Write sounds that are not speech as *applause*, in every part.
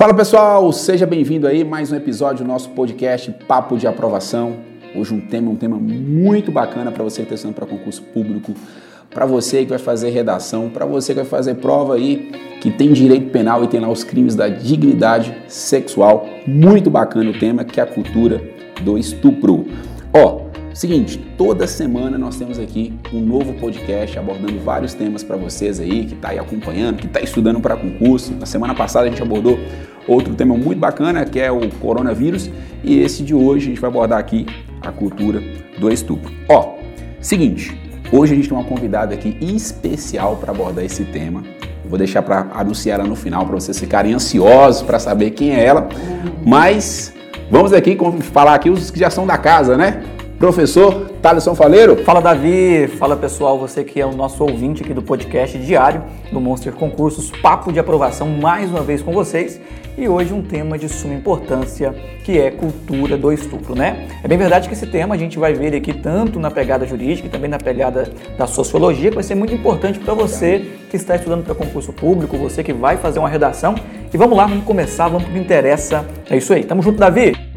Fala pessoal, seja bem-vindo aí mais um episódio do nosso podcast Papo de Aprovação. Hoje um tema, um tema muito bacana para você que está estudando para concurso público, para você que vai fazer redação, para você que vai fazer prova aí, que tem direito penal e tem lá os crimes da dignidade sexual. Muito bacana o tema, que é a cultura do estupro. Ó, Seguinte, toda semana nós temos aqui um novo podcast abordando vários temas para vocês aí que está aí acompanhando, que está estudando para concurso. Na semana passada a gente abordou outro tema muito bacana que é o coronavírus e esse de hoje a gente vai abordar aqui a cultura do estupro. Ó, seguinte, hoje a gente tem uma convidada aqui especial para abordar esse tema. Eu vou deixar para anunciar ela no final para vocês ficarem ansiosos para saber quem é ela. Mas vamos aqui falar aqui os que já são da casa, né? Professor Thaleson Faleiro. Fala Davi, fala pessoal, você que é o nosso ouvinte aqui do podcast diário do Monster Concursos, papo de aprovação mais uma vez com vocês e hoje um tema de suma importância que é cultura do estupro, né? É bem verdade que esse tema a gente vai ver aqui tanto na pegada jurídica e também na pegada da sociologia, que vai ser muito importante para você que está estudando para concurso público, você que vai fazer uma redação. E vamos lá, vamos começar, vamos o que interessa. É isso aí, tamo junto, Davi!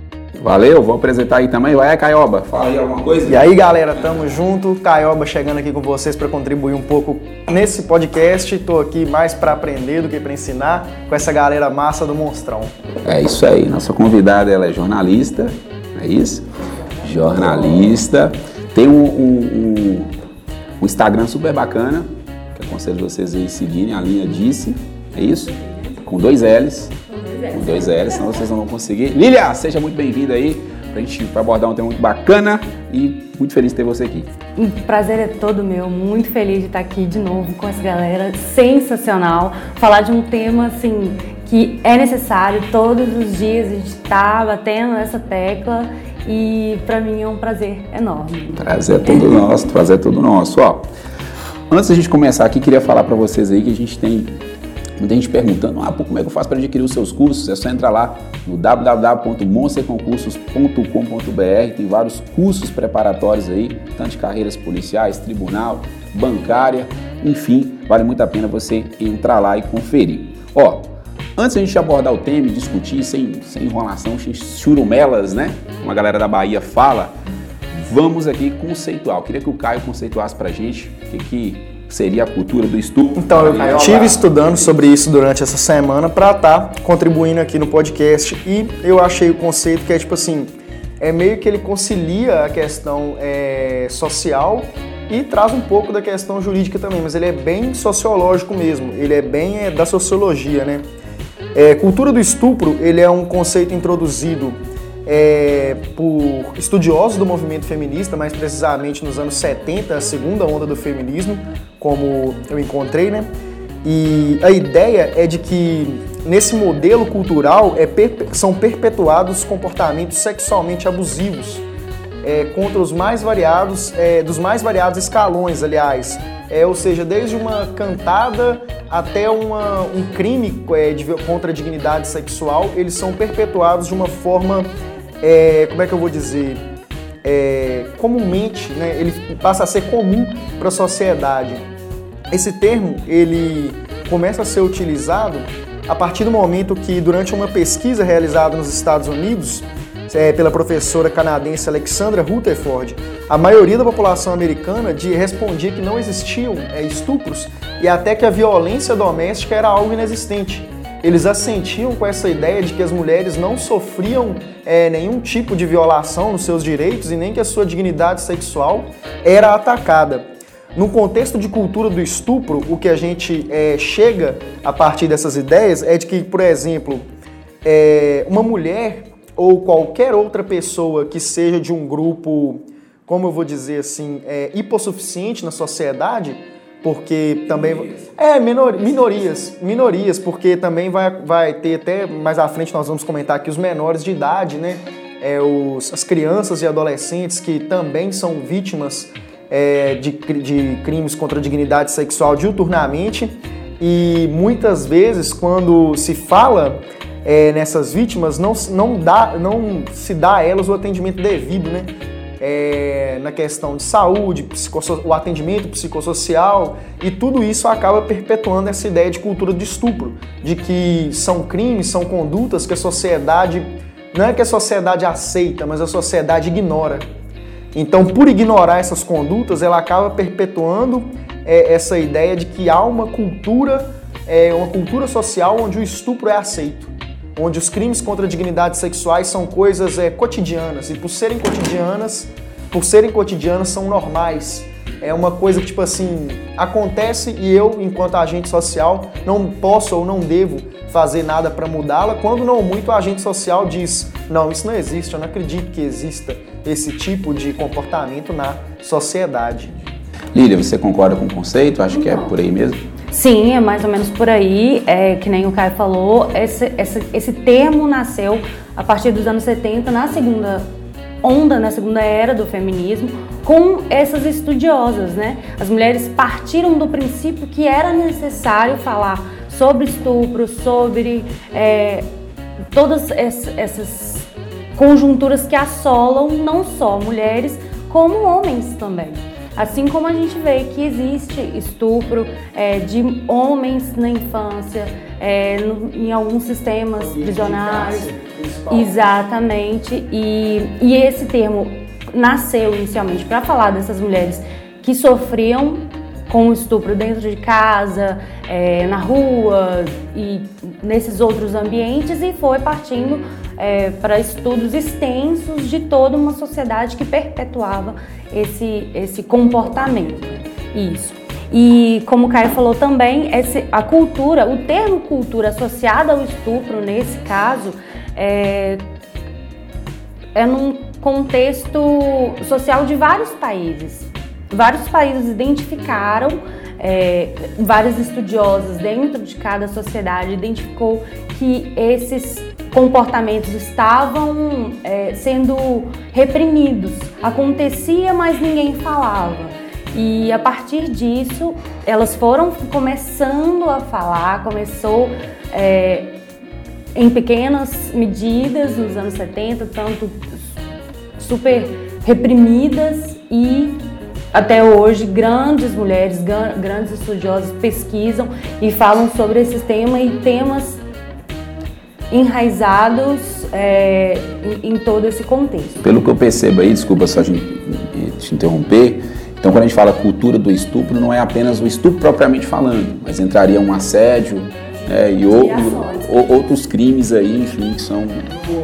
Valeu, vou apresentar aí também. Vai, Caioba, fala aí alguma coisa. E aí, galera, tamo junto. Caioba chegando aqui com vocês para contribuir um pouco nesse podcast. Tô aqui mais para aprender do que para ensinar com essa galera massa do Monstrão. É isso aí. Nossa convidada, ela é jornalista, é isso? Jornalista. Tem um, um, um, um Instagram super bacana, que aconselho vocês aí seguirem, a linha Disse, é isso? Com dois L's com dois L's, senão vocês não vão conseguir. Lilia, seja muito bem-vinda aí pra gente pra abordar um tema muito bacana e muito feliz de ter você aqui. O prazer é todo meu, muito feliz de estar aqui de novo com essa galera, sensacional, falar de um tema assim que é necessário todos os dias a gente está batendo nessa tecla e para mim é um prazer enorme. Prazer é todo nosso, prazer é todo nosso, ó. Antes da gente começar aqui, queria falar para vocês aí que a gente tem Muita gente perguntando, ah, pô, como é que eu faço para adquirir os seus cursos? É só entrar lá no www.monsterconcursos.com.br, tem vários cursos preparatórios aí, tanto de carreiras policiais, tribunal, bancária, enfim, vale muito a pena você entrar lá e conferir. Ó, antes da gente abordar o tema e discutir sem, sem enrolação, sem churumelas, né? Como a galera da Bahia fala, vamos aqui conceituar. Queria que o Caio conceituasse pra gente o que, que seria a cultura do estupro. Então, eu estive estudando sobre isso durante essa semana para estar tá contribuindo aqui no podcast e eu achei o conceito que é tipo assim, é meio que ele concilia a questão é, social e traz um pouco da questão jurídica também, mas ele é bem sociológico mesmo, ele é bem é, da sociologia, né? É, cultura do estupro, ele é um conceito introduzido é, por estudiosos do movimento feminista, mais precisamente nos anos 70, a segunda onda do feminismo, como eu encontrei, né? E a ideia é de que nesse modelo cultural é, são perpetuados comportamentos sexualmente abusivos é, contra os mais variados, é, dos mais variados escalões, aliás. É, ou seja, desde uma cantada até uma, um crime é, de, contra a dignidade sexual, eles são perpetuados de uma forma, é, como é que eu vou dizer, é, comumente, né, ele passa a ser comum para a sociedade. Esse termo ele começa a ser utilizado a partir do momento que, durante uma pesquisa realizada nos Estados Unidos é, pela professora canadense Alexandra Rutherford, a maioria da população americana de, respondia que não existiam é, estupros e até que a violência doméstica era algo inexistente. Eles assentiam com essa ideia de que as mulheres não sofriam é, nenhum tipo de violação nos seus direitos e nem que a sua dignidade sexual era atacada. No contexto de cultura do estupro, o que a gente é, chega a partir dessas ideias é de que, por exemplo, é, uma mulher ou qualquer outra pessoa que seja de um grupo, como eu vou dizer assim, é, hipossuficiente na sociedade, porque também é minor, minorias, minorias, porque também vai, vai ter até mais à frente nós vamos comentar aqui os menores de idade, né? É, os, as crianças e adolescentes que também são vítimas é, de, de crimes contra a dignidade sexual diuturnamente e muitas vezes quando se fala é, nessas vítimas não, não, dá, não se dá a elas o atendimento devido, né? É, na questão de saúde, o atendimento psicossocial, e tudo isso acaba perpetuando essa ideia de cultura de estupro, de que são crimes, são condutas que a sociedade, não é que a sociedade aceita, mas a sociedade ignora. Então, por ignorar essas condutas, ela acaba perpetuando é, essa ideia de que há uma cultura, é, uma cultura social onde o estupro é aceito, onde os crimes contra a dignidade sexuais são coisas é, cotidianas e por serem cotidianas, por serem cotidianas são normais. É uma coisa que tipo assim acontece e eu, enquanto agente social, não posso ou não devo fazer nada para mudá-la. Quando não muito, o agente social diz: não, isso não existe. Eu não acredito que exista esse tipo de comportamento na sociedade. Lília, você concorda com o conceito? Acho que é por aí mesmo? Sim, é mais ou menos por aí. É, que nem o Caio falou, esse, esse, esse termo nasceu a partir dos anos 70, na segunda onda, na segunda era do feminismo, com essas estudiosas, né? As mulheres partiram do princípio que era necessário falar sobre estupro, sobre é, todas essas conjunturas que assolam não só mulheres, como homens também. Assim como a gente vê que existe estupro é, de homens na infância, é, no, em alguns sistemas prisionais. Exatamente. E, e esse termo nasceu inicialmente para falar dessas mulheres que sofriam com o estupro dentro de casa, é, na rua e nesses outros ambientes e foi partindo é, para estudos extensos de toda uma sociedade que perpetuava esse, esse comportamento. Isso. E como o Caio falou também, esse, a cultura, o termo cultura associada ao estupro, nesse caso, é, é num contexto social de vários países. Vários países identificaram, é, vários estudiosos dentro de cada sociedade identificou que esses comportamentos estavam é, sendo reprimidos. Acontecia, mas ninguém falava. E a partir disso, elas foram começando a falar, começou é, em pequenas medidas nos anos 70, tanto super reprimidas e até hoje grandes mulheres, grandes estudiosas pesquisam e falam sobre esse tema e temas enraizados é, em, em, todo esse contexto. Pelo que eu percebo aí, desculpa só te, te interromper, então quando a gente fala cultura do estupro, não é apenas o estupro propriamente falando, mas entraria um assédio é, e, o, outros crimes aí, enfim, que são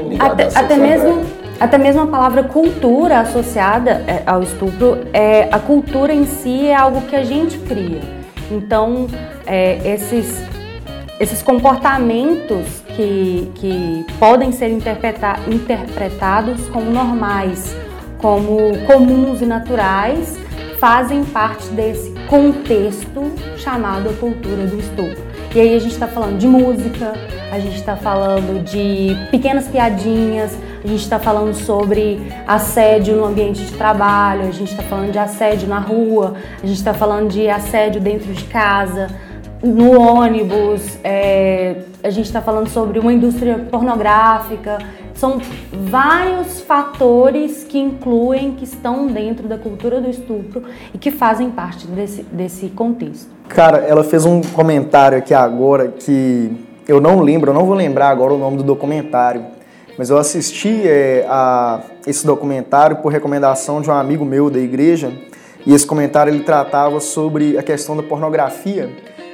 ligados até, até mesmo até mesmo a palavra cultura associada é, ao estupro, é, a cultura em si é algo que a gente cria. Então, é, esses, esses comportamentos que, que podem ser interpreta interpretados como normais, como comuns e naturais, fazem parte desse contexto chamado cultura do estupro. E aí a gente está falando de música, a gente está falando de pequenas piadinhas, a gente está falando sobre assédio no ambiente de trabalho, a gente está falando de assédio na rua, a gente está falando de assédio dentro de casa no ônibus, é, a gente está falando sobre uma indústria pornográfica. São vários fatores que incluem, que estão dentro da cultura do estupro e que fazem parte desse, desse contexto. Cara, ela fez um comentário aqui agora que eu não lembro, eu não vou lembrar agora o nome do documentário, mas eu assisti é, a esse documentário por recomendação de um amigo meu da igreja e esse comentário ele tratava sobre a questão da pornografia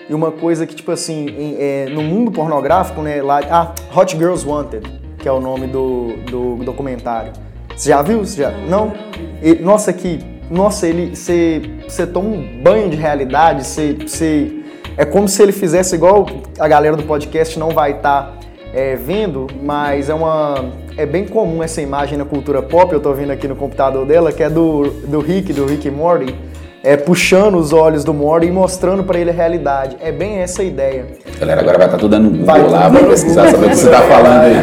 e uma coisa que, tipo assim, em, é, no mundo pornográfico, né? Lá, ah, Hot Girls Wanted, que é o nome do, do documentário. Você já viu? Você já? Não? E, nossa, que. Nossa, ele. Você toma um banho de realidade, você. É como se ele fizesse igual a galera do podcast não vai estar tá, é, vendo, mas é uma. É bem comum essa imagem na cultura pop, eu tô vendo aqui no computador dela, que é do, do Rick, do Rick Morty é, puxando os olhos do Mori e mostrando para ele a realidade. É bem essa a ideia. Galera, agora vai estar tá tudo dando Google vai, lá, vai pesquisar, saber o que você está falando aí.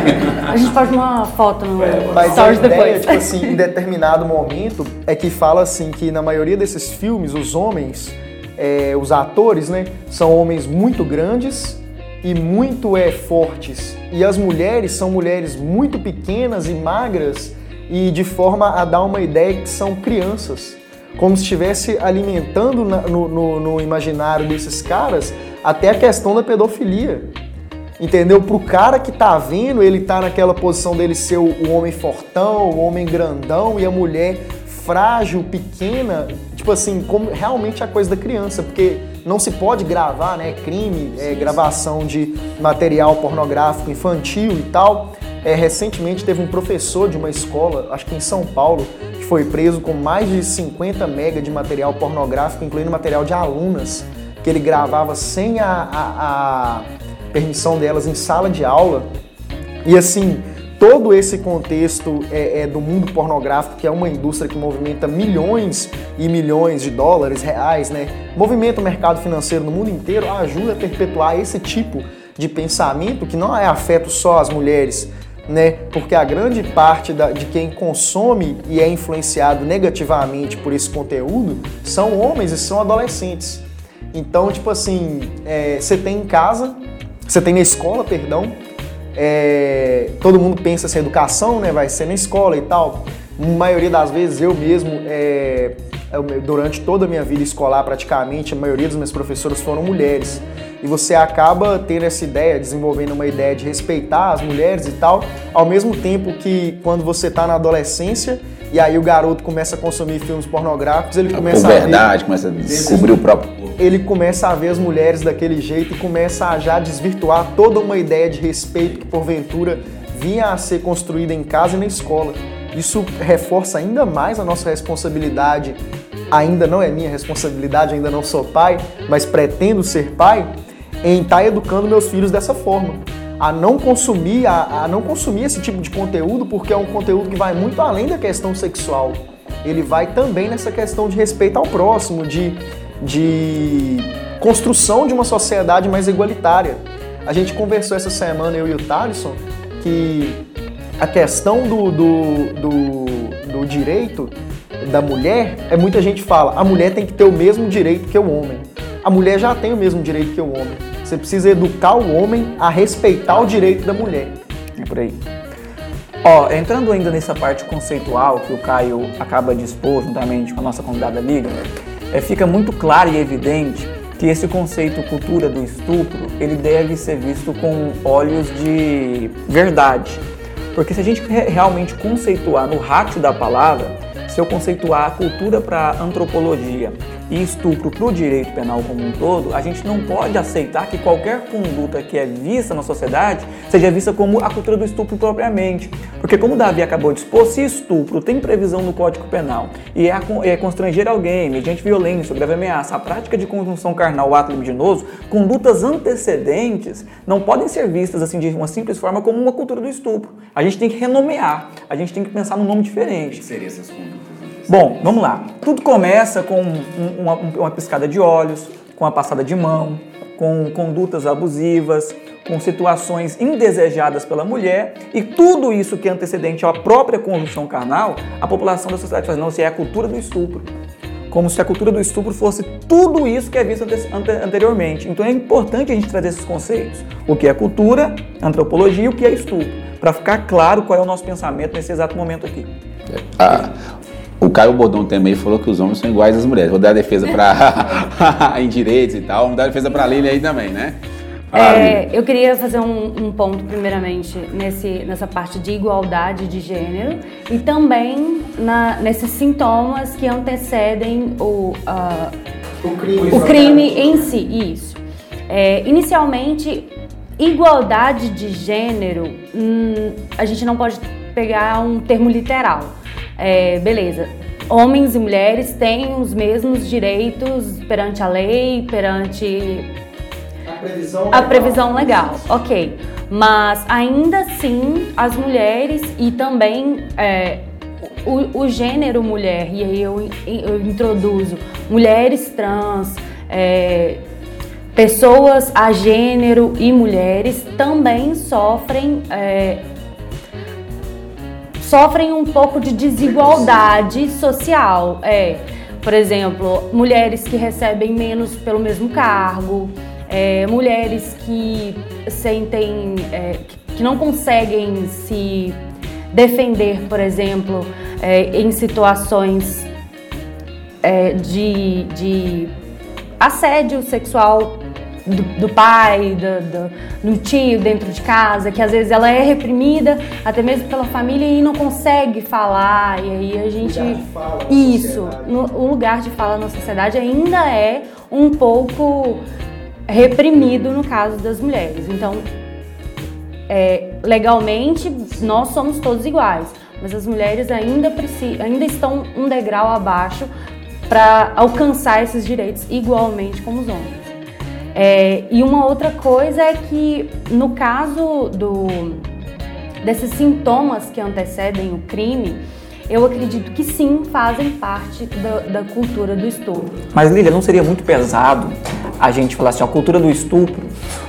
A gente faz uma foto no é, Mas a ideia, depois. tipo assim, em determinado momento, é que fala assim que na maioria desses filmes, os homens, é, os atores, né, são homens muito grandes e muito é, fortes. E as mulheres são mulheres muito pequenas e magras e de forma a dar uma ideia que são crianças. Como se estivesse alimentando na, no, no, no imaginário desses caras até a questão da pedofilia. Entendeu? Pro cara que tá vendo, ele tá naquela posição dele ser o, o homem fortão, o homem grandão e a mulher frágil, pequena, tipo assim, como realmente a coisa da criança, porque não se pode gravar, né? Crime, é, gravação de material pornográfico infantil e tal. É, recentemente teve um professor de uma escola, acho que em São Paulo, que foi preso com mais de 50 mega de material pornográfico, incluindo material de alunas, que ele gravava sem a, a, a permissão delas em sala de aula. E assim, todo esse contexto é, é, do mundo pornográfico, que é uma indústria que movimenta milhões e milhões de dólares, reais, né? Movimenta o mercado financeiro no mundo inteiro, ajuda a perpetuar esse tipo de pensamento que não é afeto só as mulheres, né? Porque a grande parte da, de quem consome e é influenciado negativamente por esse conteúdo são homens e são adolescentes. Então, tipo assim, é, você tem em casa você tem na escola, perdão, é, todo mundo pensa assim, educação, né, vai ser na escola e tal. A maioria das vezes eu mesmo, é, durante toda a minha vida escolar praticamente, a maioria dos meus professores foram mulheres. E você acaba tendo essa ideia, desenvolvendo uma ideia de respeitar as mulheres e tal, ao mesmo tempo que quando você está na adolescência, e aí o garoto começa a consumir filmes pornográficos, ele começa a verdade, começa a descobrir o próprio corpo. Ele começa a ver as mulheres daquele jeito e começa a já desvirtuar toda uma ideia de respeito que porventura vinha a ser construída em casa e na escola. Isso reforça ainda mais a nossa responsabilidade. Ainda não é minha responsabilidade, ainda não sou pai, mas pretendo ser pai em estar tá educando meus filhos dessa forma a não consumir, a, a não consumir esse tipo de conteúdo, porque é um conteúdo que vai muito além da questão sexual. Ele vai também nessa questão de respeito ao próximo, de, de construção de uma sociedade mais igualitária. A gente conversou essa semana, eu e o Thaleson, que a questão do, do, do, do, direito da mulher é muita gente fala, a mulher tem que ter o mesmo direito que o homem. A mulher já tem o mesmo direito que o homem. Você precisa educar o homem a respeitar o direito da mulher. É por aí. Ó, entrando ainda nessa parte conceitual que o Caio acaba de expor juntamente com a nossa convidada Lívia, é, fica muito claro e evidente que esse conceito cultura do estupro, ele deve ser visto com olhos de verdade. Porque se a gente realmente conceituar no rácio da palavra, se eu conceituar a cultura para antropologia e estupro para o direito penal como um todo, a gente não pode aceitar que qualquer conduta que é vista na sociedade seja vista como a cultura do estupro propriamente. Porque, como o Davi acabou de expor, se estupro tem previsão no Código Penal e é, é constranger alguém mediante violência, grave ameaça, a prática de conjunção carnal, ato libidinoso, condutas antecedentes não podem ser vistas assim de uma simples forma como uma cultura do estupro. A gente tem que renomear, a gente tem que pensar num nome diferente. O que seriam essas condutas? Bom, vamos lá. Tudo começa com uma, uma piscada de olhos, com a passada de mão, com condutas abusivas, com situações indesejadas pela mulher e tudo isso que é antecedente à própria conjunção carnal, a população da sociedade faz, não, se é a cultura do estupro. Como se a cultura do estupro fosse tudo isso que é visto anteriormente. Então é importante a gente trazer esses conceitos. O que é cultura, antropologia e o que é estupro. Para ficar claro qual é o nosso pensamento nesse exato momento aqui. Ah, o Caio Bodon também falou que os homens são iguais às mulheres. Vou dar a defesa para *laughs* em direitos e tal. Vou dar a defesa para a Lili aí também, né? É, eu queria fazer um, um, ponto, primeiramente, nesse, nessa parte de igualdade de gênero e também na, nesses sintomas que antecedem o, uh, o crime, o crime em si. Isso. É, inicialmente, igualdade de gênero, hum, a gente não pode pegar um termo literal é, beleza, homens e mulheres têm os mesmos direitos perante a lei, perante a previsão legal, a previsão legal. ok. Mas ainda assim, as mulheres e também é, o, o, gênero mulher, e aí eu, eu introduzo mulheres trans, é, pessoas a gênero e mulheres também sofrem é, sofrem um pouco de desigualdade social. É, por exemplo, mulheres que recebem menos pelo mesmo cargo, é, mulheres que sentem é, que não conseguem se defender, por exemplo, é, em situações é, de, de assédio sexual do, do pai, do, do, do, tio dentro de casa, que às vezes ela é reprimida, até mesmo pela família, e não consegue falar, e aí a gente. Isso, no, o lugar de fala na sociedade ainda é um pouco reprimido no caso das mulheres. Então, é, legalmente, nós somos todos iguais, mas as mulheres ainda, ainda estão um degrau abaixo para alcançar esses direitos igualmente como os homens. É, e uma outra coisa é que no caso do, desses sintomas que antecedem o crime, eu acredito que sim, fazem parte da, da cultura do estupro. Mas Lília, não seria muito pesado a gente falar assim, a cultura do estupro,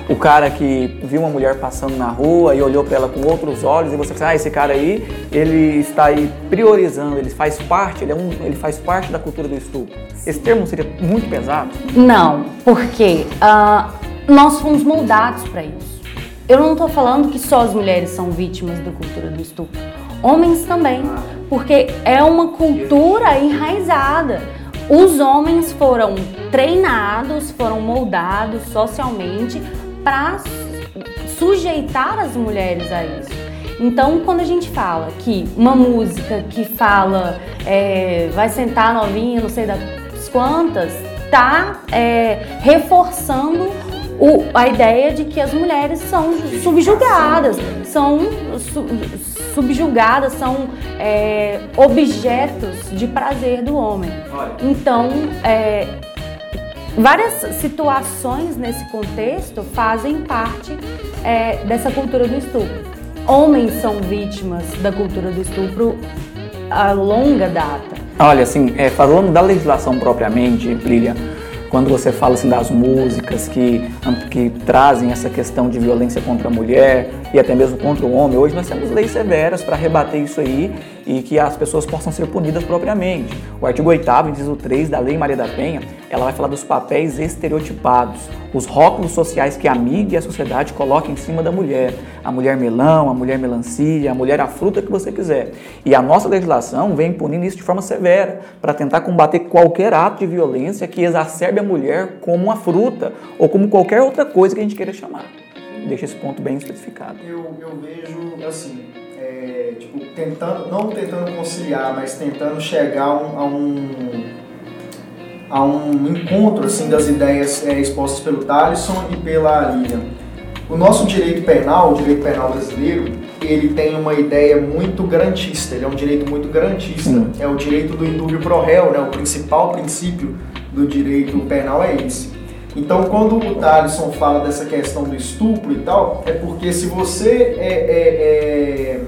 o cara que viu uma mulher passando na rua e olhou para ela com outros olhos e você pensa, ah, esse cara aí, ele está aí priorizando, ele faz parte, ele, é um, ele faz parte da cultura do estupro. Esse termo seria muito pesado? Não, porque uh, nós fomos moldados para isso. Eu não estou falando que só as mulheres são vítimas da cultura do estupro. Homens também, porque é uma cultura enraizada. Os homens foram treinados, foram moldados socialmente para sujeitar as mulheres a isso. Então, quando a gente fala que uma música que fala é, vai sentar novinha, não sei das quantas, tá é, reforçando o, a ideia de que as mulheres são subjugadas, são su, subjugadas, são é, objetos de prazer do homem. Então, é, várias situações nesse contexto fazem parte é, dessa cultura do estupro. Homens são vítimas da cultura do estupro a longa data. Olha, assim, é, falando da legislação propriamente, Lilian, quando você fala assim das músicas que, que trazem essa questão de violência contra a mulher e até mesmo contra o homem, hoje nós temos leis severas para rebater isso aí e que as pessoas possam ser punidas propriamente. O artigo 8 inciso 3 da Lei Maria da Penha, ela vai falar dos papéis estereotipados, os rótulos sociais que a mídia e a sociedade colocam em cima da mulher. A mulher melão, a mulher melancia, a mulher a fruta que você quiser. E a nossa legislação vem punindo isso de forma severa, para tentar combater qualquer ato de violência que exacerbe a mulher como uma fruta ou como qualquer outra coisa que a gente queira chamar. Deixa esse ponto bem especificado. Eu, eu vejo assim, é, tipo, tentando, não tentando conciliar, mas tentando chegar a um, a um encontro assim, das ideias é, expostas pelo Thaleson e pela Lilian. O nosso direito penal, o direito penal brasileiro, ele tem uma ideia muito garantista, ele é um direito muito garantista. Sim. É o direito do indúbio pro réu, né? o principal princípio do direito penal é esse. Então, quando o Thaleson fala dessa questão do estupro e tal, é porque se você é, é, é,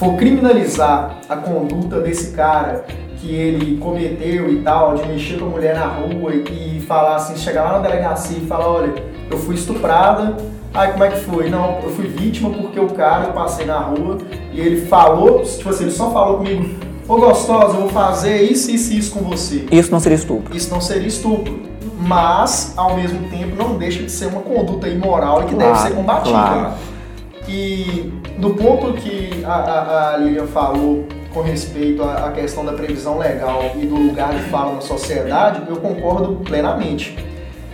for criminalizar a conduta desse cara que ele cometeu e tal, de mexer com a mulher na rua e, e falar assim, chegar lá na delegacia e falar, olha, eu fui estuprada, Ai, como é que foi? Não, eu fui vítima porque o cara, eu passei na rua e ele falou, tipo assim, ele só falou comigo, ô gostosa, eu vou fazer isso, isso e isso com você. Isso não seria estupro. Isso não seria estupro mas ao mesmo tempo não deixa de ser uma conduta imoral e que claro, deve ser combatida. Claro. E do ponto que a, a, a Lilian falou com respeito à, à questão da previsão legal e do lugar de fala na sociedade, eu concordo plenamente.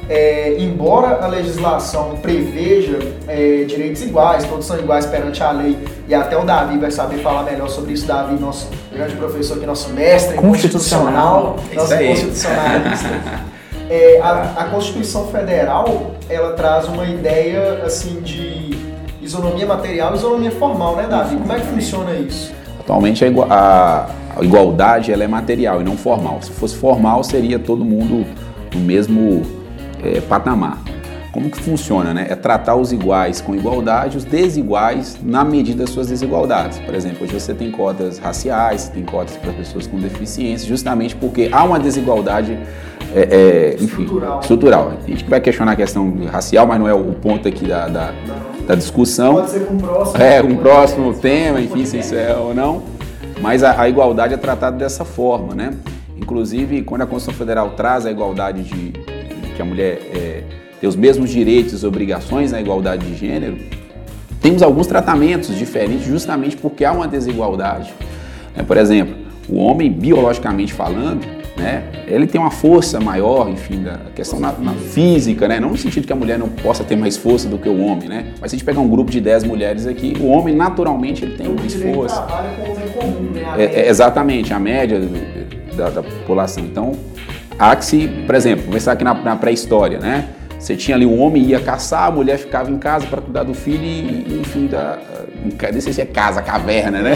É, embora a legislação preveja é, direitos iguais, todos são iguais perante a lei, e até o Davi vai saber falar melhor sobre isso, Davi, nosso grande professor aqui, nosso mestre constitucional, constitucional nosso constitucionalista. é, a, a, Constituição Federal ela traz uma ideia assim de isonomia material e isonomia formal, né, Davi? Como é que funciona isso? Atualmente a, igualdade ela é material e não formal. Se fosse formal, seria todo mundo no mesmo é, patamar. Como que funciona? Né? É tratar os iguais com igualdade, os desiguais na medida das suas desigualdades. Por exemplo, hoje você tem cotas raciais, tem cotas para pessoas com deficiência, justamente porque há uma desigualdade é, é, enfim, estrutural. estrutural. A gente vai questionar a questão racial, mas não é o ponto aqui da, da, da discussão. Pode ser um próximo. É, um próximo tema, enfim, se isso é ou não. Mas a, a igualdade é tratada dessa forma, né? Inclusive, quando a Constituição Federal traz a igualdade de, de que a mulher é, tem os mesmos direitos e obrigações na igualdade de gênero, temos alguns tratamentos diferentes justamente porque há uma desigualdade. É, por exemplo, o homem, biologicamente falando, né, ele tem uma força maior, enfim, da questão na, na, física, né, não no sentido que a mulher não possa ter mais força do que o homem, né, mas se a gente pegar um grupo de 10 mulheres aqui, o homem naturalmente ele tem mais força. Comum, né, a é, é, exatamente, a média da, da, população. Então, há que se, por exemplo, começar aqui na, na pré-história, né, você tinha ali um homem ia caçar, a mulher ficava em casa para cuidar do filho e, enfim, da, não sei se é casa, caverna, né?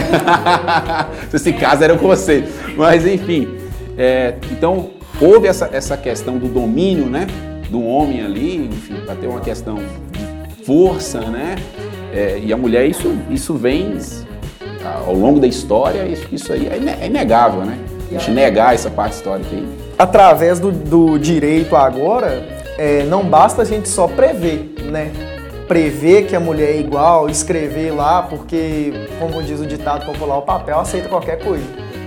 *laughs* se esse casa era com você. Mas, enfim. É, então, houve essa, essa questão do domínio, né? Do homem ali, enfim, para ter uma questão de força, né? É, e a mulher, isso, isso vem ao longo da história, isso, isso aí é inegável, né? A gente negar essa parte histórica aí. Através do, do direito agora, é, não basta a gente só prever, né? Prever que a mulher é igual, escrever lá, porque, como diz o ditado popular, o papel aceita qualquer coisa.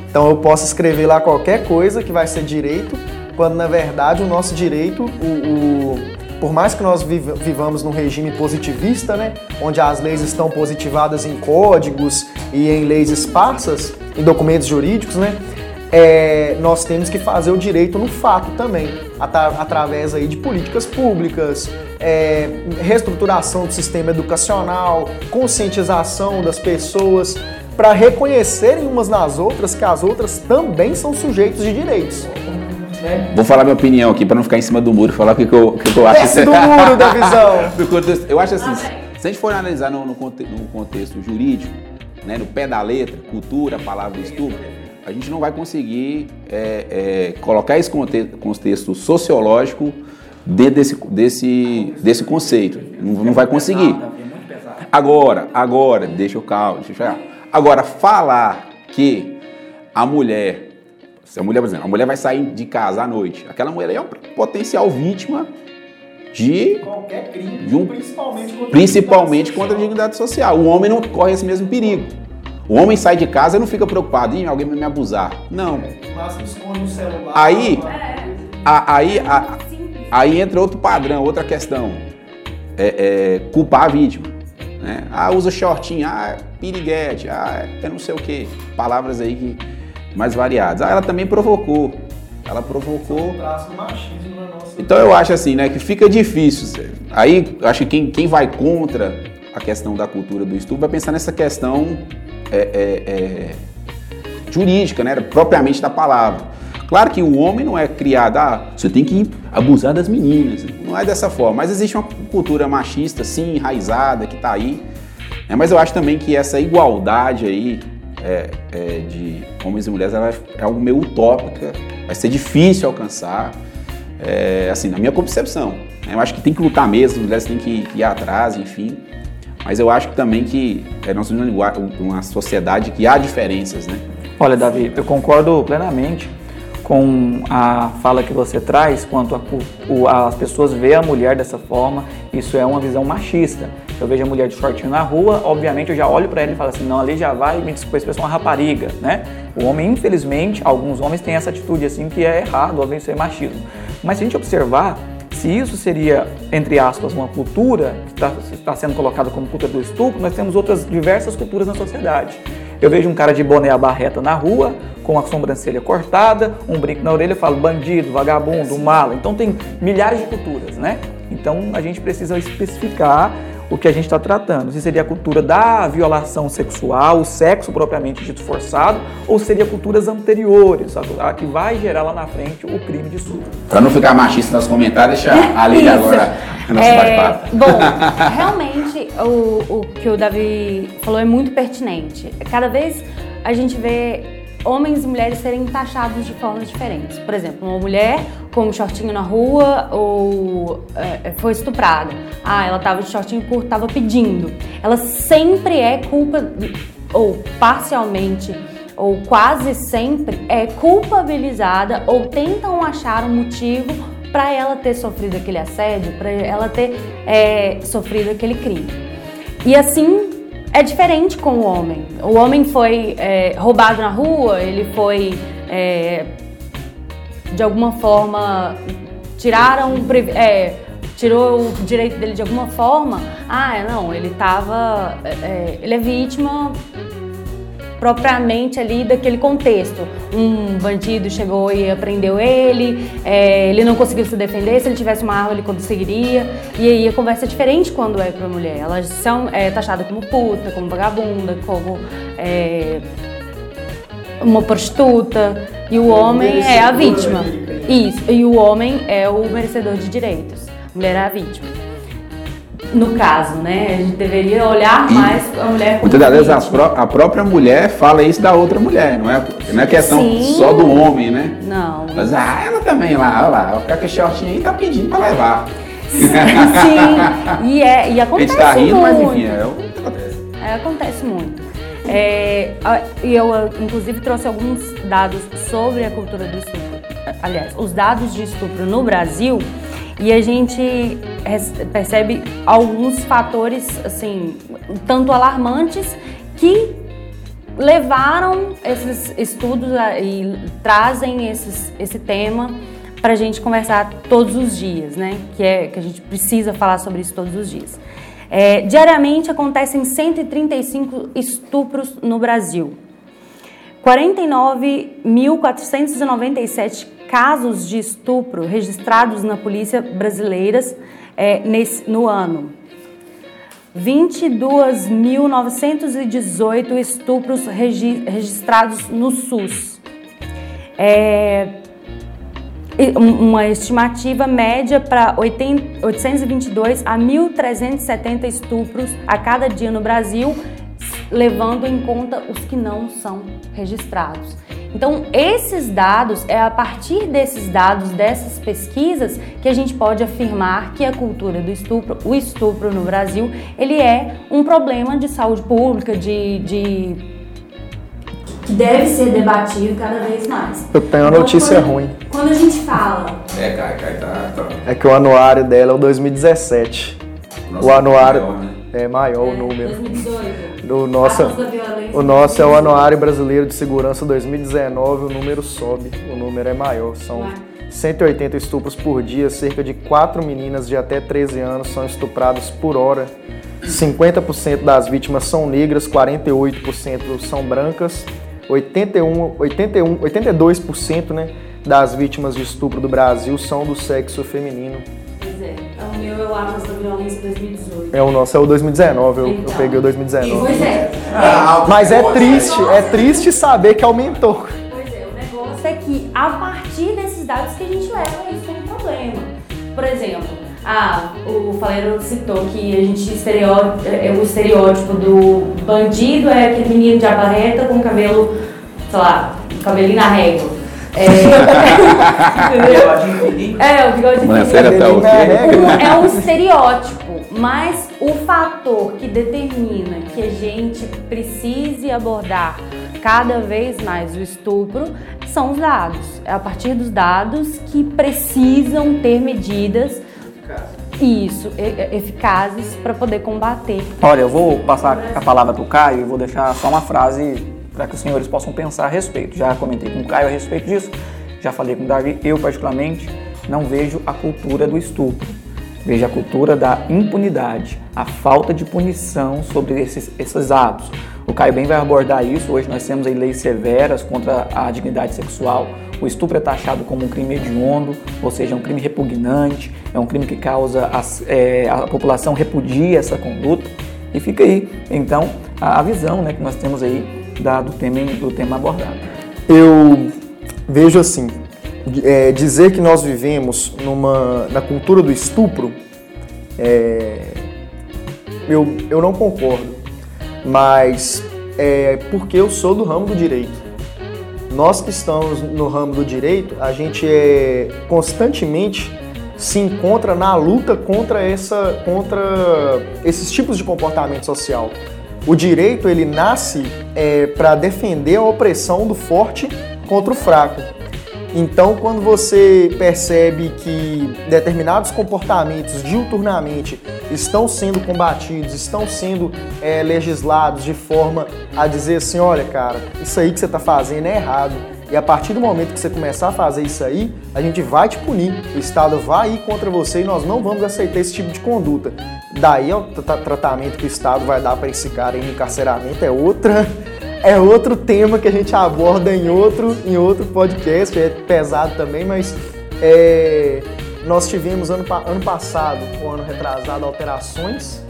Então eu posso escrever lá qualquer coisa que vai ser direito, quando na verdade o nosso direito, o, o por mais que nós vivamos num regime positivista, né, onde as leis estão positivadas em códigos e em leis esparsas, em documentos jurídicos, né, é, nós temos que fazer o direito no fato também, através aí de políticas públicas, é, reestruturação do sistema educacional, conscientização das pessoas, para reconhecerem umas nas outras que as outras também são sujeitos de direitos. Né? Vou falar minha opinião aqui para não ficar em cima do muro, falar o que, que, eu, que, que eu acho. Do muro da visão. *laughs* eu acho assim, se a gente for analisar no, no, contexto jurídico, né, no pé da letra, cultura, palavra estupro, a gente não vai conseguir é, é, colocar esse contexto sociológico dentro desse, desse, desse conceito. Não, não vai conseguir. Agora, agora, deixa eu calmo, deixa eu Agora, falar que a mulher, se a mulher, por exemplo, a mulher vai sair de casa à noite, aquela mulher é uma potencial vítima de qualquer crime, de um, principalmente contra, principalmente a contra a dignidade social. O homem não corre esse mesmo perigo. O homem sai de casa e não fica preocupado, em alguém vai me abusar. Não. Aí, a, aí, a, aí entra outro padrão, outra questão. É, é, culpar a vítima. Né? Ah, usa shortinho, ah, piriguete, ah, é não sei o que. Palavras aí que, mais variadas. Ah, ela também provocou. Ela provocou. Então eu acho assim, né, que fica difícil. Aí acho que quem, quem vai contra a questão da cultura do estupro vai pensar nessa questão é, é, é, jurídica, né? propriamente da palavra. Claro que o homem não é criado, ah, você tem que abusar das meninas. Não é dessa forma. Mas existe uma cultura machista, sim, enraizada, que está aí. É, mas eu acho também que essa igualdade aí é, é, de homens e mulheres ela é algo meio utópica, vai ser difícil alcançar, é, assim, na minha concepção. Né? Eu acho que tem que lutar mesmo, as mulheres têm que ir atrás, enfim. Mas eu acho também que é, nós vivemos uma sociedade que há diferenças, né? Olha, Davi, eu concordo plenamente com a fala que você traz quanto a, o, as pessoas veem a mulher dessa forma, isso é uma visão machista. Eu vejo a mulher de shortinho na rua, obviamente eu já olho para ela e falo assim, não, ali já vai, me desculpa a expressão, uma rapariga, né? O homem, infelizmente, alguns homens têm essa atitude assim que é errado, às vezes é machismo. Mas se a gente observar, se isso seria, entre aspas, uma cultura que está, está sendo colocada como cultura do estupro, nós temos outras diversas culturas na sociedade. Eu vejo um cara de boné à barreta na rua, com a sobrancelha cortada, um brinco na orelha, eu falo bandido, vagabundo, mala. Então tem milhares de culturas, né? Então a gente precisa especificar o que a gente está tratando. Se seria a cultura da violação sexual, o sexo propriamente dito forçado, ou seria culturas anteriores, a, que vai gerar lá na frente o crime de estupro. Para não ficar machista nos comentários, deixa a *laughs* Lili agora nosso é, Bom, *laughs* realmente o, o que o Davi falou é muito pertinente. Cada vez a gente vê homens e mulheres serem taxados de formas diferentes. Por exemplo, uma mulher com um shortinho na rua ou é, foi estuprada. Ah, ela estava de shortinho curto, estava pedindo. Ela sempre é culpa, ou parcialmente, ou quase sempre é culpabilizada ou tentam achar um motivo para ela ter sofrido aquele assédio, para ela ter é, sofrido aquele crime. E assim é diferente com o homem. O homem foi é, roubado na rua, ele foi é, de alguma forma tiraram, é, tirou o direito dele de alguma forma, ah, não, ele estava, é, é, ele é vítima propriamente ali daquele contexto. Um bandido chegou e prendeu ele, é, ele não conseguiu se defender, se ele tivesse uma arma ele conseguiria. E aí a conversa é diferente quando é para mulher. Elas são é, taxadas como puta, como vagabunda, como é, uma prostituta. E o homem é a vítima. Isso. E o homem é o merecedor de direitos. A mulher é a vítima no caso, né? A gente deveria olhar mais a mulher como Muitas das vezes a, pró a, própria mulher fala isso da outra mulher, não é, não é questão Sim. só do homem, né? Não. Mas ah, ela também lá, olha lá, ficar com esse shortinho aí tá pedindo pra levar. Sim, e, é, e acontece *laughs* A gente tá rindo, muito. mas enfim, é o que acontece. É, acontece muito. É, e eu, inclusive, trouxe alguns dados sobre a cultura do estupro. Aliás, os dados de estupro no Brasil e a gente percebe alguns fatores assim tanto alarmantes que levaram esses estudos e trazem esses, esse tema para a gente conversar todos os dias, né? Que é que a gente precisa falar sobre isso todos os dias. É, diariamente acontecem 135 estupros no Brasil. 49.497 casos de estupro registrados na polícia brasileira é, nesse, no ano. 22.918 estupros regi registrados no SUS. É, uma estimativa média para 822 a 1.370 estupros a cada dia no Brasil, levando em conta os que não são registrados. Então, esses dados, é a partir desses dados, dessas pesquisas, que a gente pode afirmar que a cultura do estupro, o estupro no Brasil, ele é um problema de saúde pública, de, de que deve ser debatido cada vez mais. Eu tenho uma então, notícia quando, ruim. Quando a gente fala. É, cai, cai, tá, tá. É que o anuário dela é o 2017. Nossa, o anuário. Maior, né? É maior é, o número. 2018. Do nosso, o nosso é o Anuário Brasileiro de Segurança 2019, o número sobe, o número é maior. São 180 estupros por dia, cerca de 4 meninas de até 13 anos são estupradas por hora. 50% das vítimas são negras, 48% são brancas, 81, 81, 82% né, das vítimas de estupro do Brasil são do sexo feminino. O meu é o Atlas da Violência 2018. É, o nosso é o 2019, eu, então, eu peguei o 2019. Pois é. Ah, Mas é triste, é triste saber que aumentou. Pois é, o negócio é que a partir desses dados que a gente leva isso como problema. Por exemplo, ah, o Faleiro citou que a gente estereótipo, é, o estereótipo do bandido é aquele menino de abarreta com cabelo, sei lá, cabelinho na régua. É, *laughs* é, o bigode infinito. Tá é um estereótipo, mas o fator que determina que a gente precise abordar cada vez mais o estupro são os dados. É a partir dos dados que precisam ter medidas isso, eficazes para poder combater. Olha, eu vou passar a palavra para o Caio e vou deixar só uma frase para que os senhores possam pensar a respeito. Já comentei com o Caio a respeito disso, já falei com o Davi. Eu, particularmente, não vejo a cultura do estupro. Vejo a cultura da impunidade, a falta de punição sobre esses, esses atos. O Caio bem vai abordar isso. Hoje nós temos leis severas contra a dignidade sexual. O estupro é taxado como um crime hediondo, ou seja, é um crime repugnante, é um crime que causa a, é, a população repudia essa conduta. E fica aí, então, a, a visão né, que nós temos aí da, do, tema, do tema abordado. Eu vejo assim, é, dizer que nós vivemos numa, na cultura do estupro, é, eu, eu não concordo, mas é porque eu sou do ramo do direito. Nós que estamos no ramo do direito, a gente é constantemente se encontra na luta contra, essa, contra esses tipos de comportamento social. O direito ele nasce é, para defender a opressão do forte contra o fraco. Então, quando você percebe que determinados comportamentos diuturnamente estão sendo combatidos, estão sendo é, legislados de forma a dizer assim: olha, cara, isso aí que você está fazendo é errado, E a partir do momento que você começar a fazer isso aí, a gente vai te punir. O Estado vai ir contra você e nós não vamos aceitar esse tipo de conduta. Daí o tratamento que o Estado vai dar para esse cara em encarceramento é outra *laughs* é outro tema que a gente aborda em outro, em outro podcast, é pesado também, mas é, nós tivemos ano, ano passado, o ano retrasado, alterações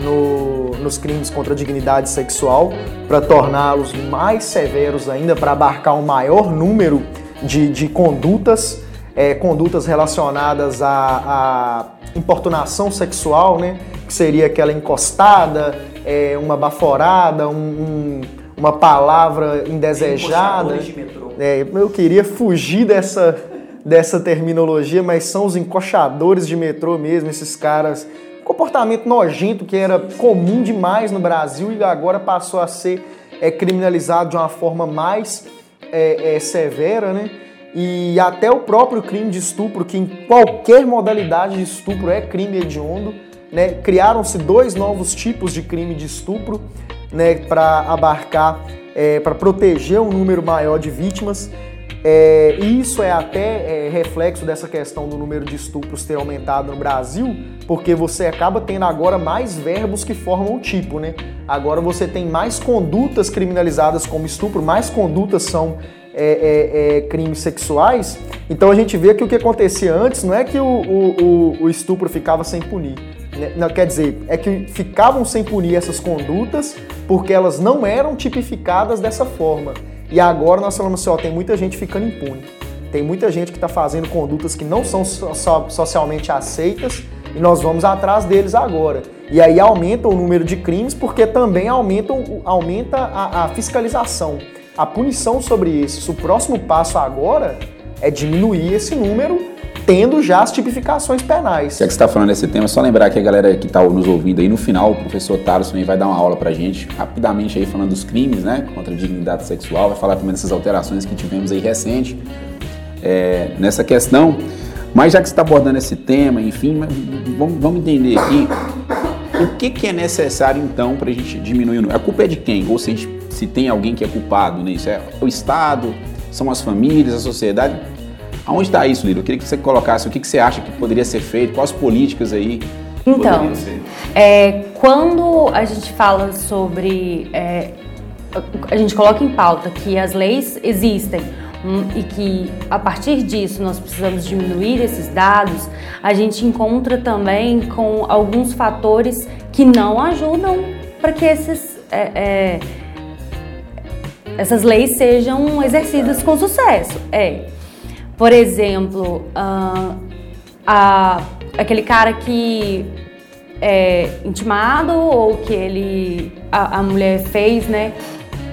no, nos crimes contra a dignidade sexual para torná-los mais severos ainda, para abarcar um maior número de, de condutas, é, condutas relacionadas à, à, importunação sexual, né? que seria aquela encostada, é, uma baforada, um, um, uma palavra indesejada. É, eu queria fugir dessa, dessa terminologia, mas são os encoxadores de metrô mesmo, esses caras comportamento nojento que era comum demais no Brasil e agora passou a ser é, criminalizado de uma forma mais é, é, severa, né? E até o próprio crime de estupro, que em qualquer modalidade de estupro é crime hediondo, né? Criaram-se dois novos tipos de crime de estupro, né? Para abarcar, é, para proteger um número maior de vítimas. É, isso é até é, reflexo dessa questão do número de estupros ter aumentado no Brasil, porque você acaba tendo agora mais verbos que formam o tipo, né? Agora você tem mais condutas criminalizadas como estupro, mais condutas são é, é, é, crimes sexuais. Então a gente vê que o que acontecia antes não é que o, o, o estupro ficava sem punir. Né? Não, quer dizer, é que ficavam sem punir essas condutas porque elas não eram tipificadas dessa forma. E agora nós falamos assim, ó, tem muita gente ficando impune. Tem muita gente que está fazendo condutas que não são so socialmente aceitas e nós vamos atrás deles agora. E aí aumenta o número de crimes porque também aumenta, aumenta a, a fiscalização, a punição sobre isso. O próximo passo agora é diminuir esse número tendo já as tipificações penais. Já que você está falando desse tema, só lembrar que a galera que está nos ouvindo aí, no final, o professor Taros também vai dar uma aula pra gente, rapidamente aí falando dos crimes, né, contra a dignidade sexual, vai falar também dessas alterações que tivemos aí recente é, nessa questão. Mas já que você está abordando esse tema, enfim, vamos, vamos entender aqui o que, que é necessário então para a gente diminuir o. A culpa é de quem? Ou se, gente, se tem alguém que é culpado nisso? É o Estado? São as famílias, a sociedade? Aonde está isso, Lira? Eu queria que você colocasse o que, que você acha que poderia ser feito, quais políticas aí então, é, quando a gente fala sobre. É, a gente coloca em pauta que as leis existem hum, e que a partir disso nós precisamos diminuir esses dados, a gente encontra também com alguns fatores que não ajudam para que esses, é, é, essas leis sejam exercidas com sucesso. É. Por exemplo, uh, a, aquele cara que é intimado ou que ele a, a mulher fez, né?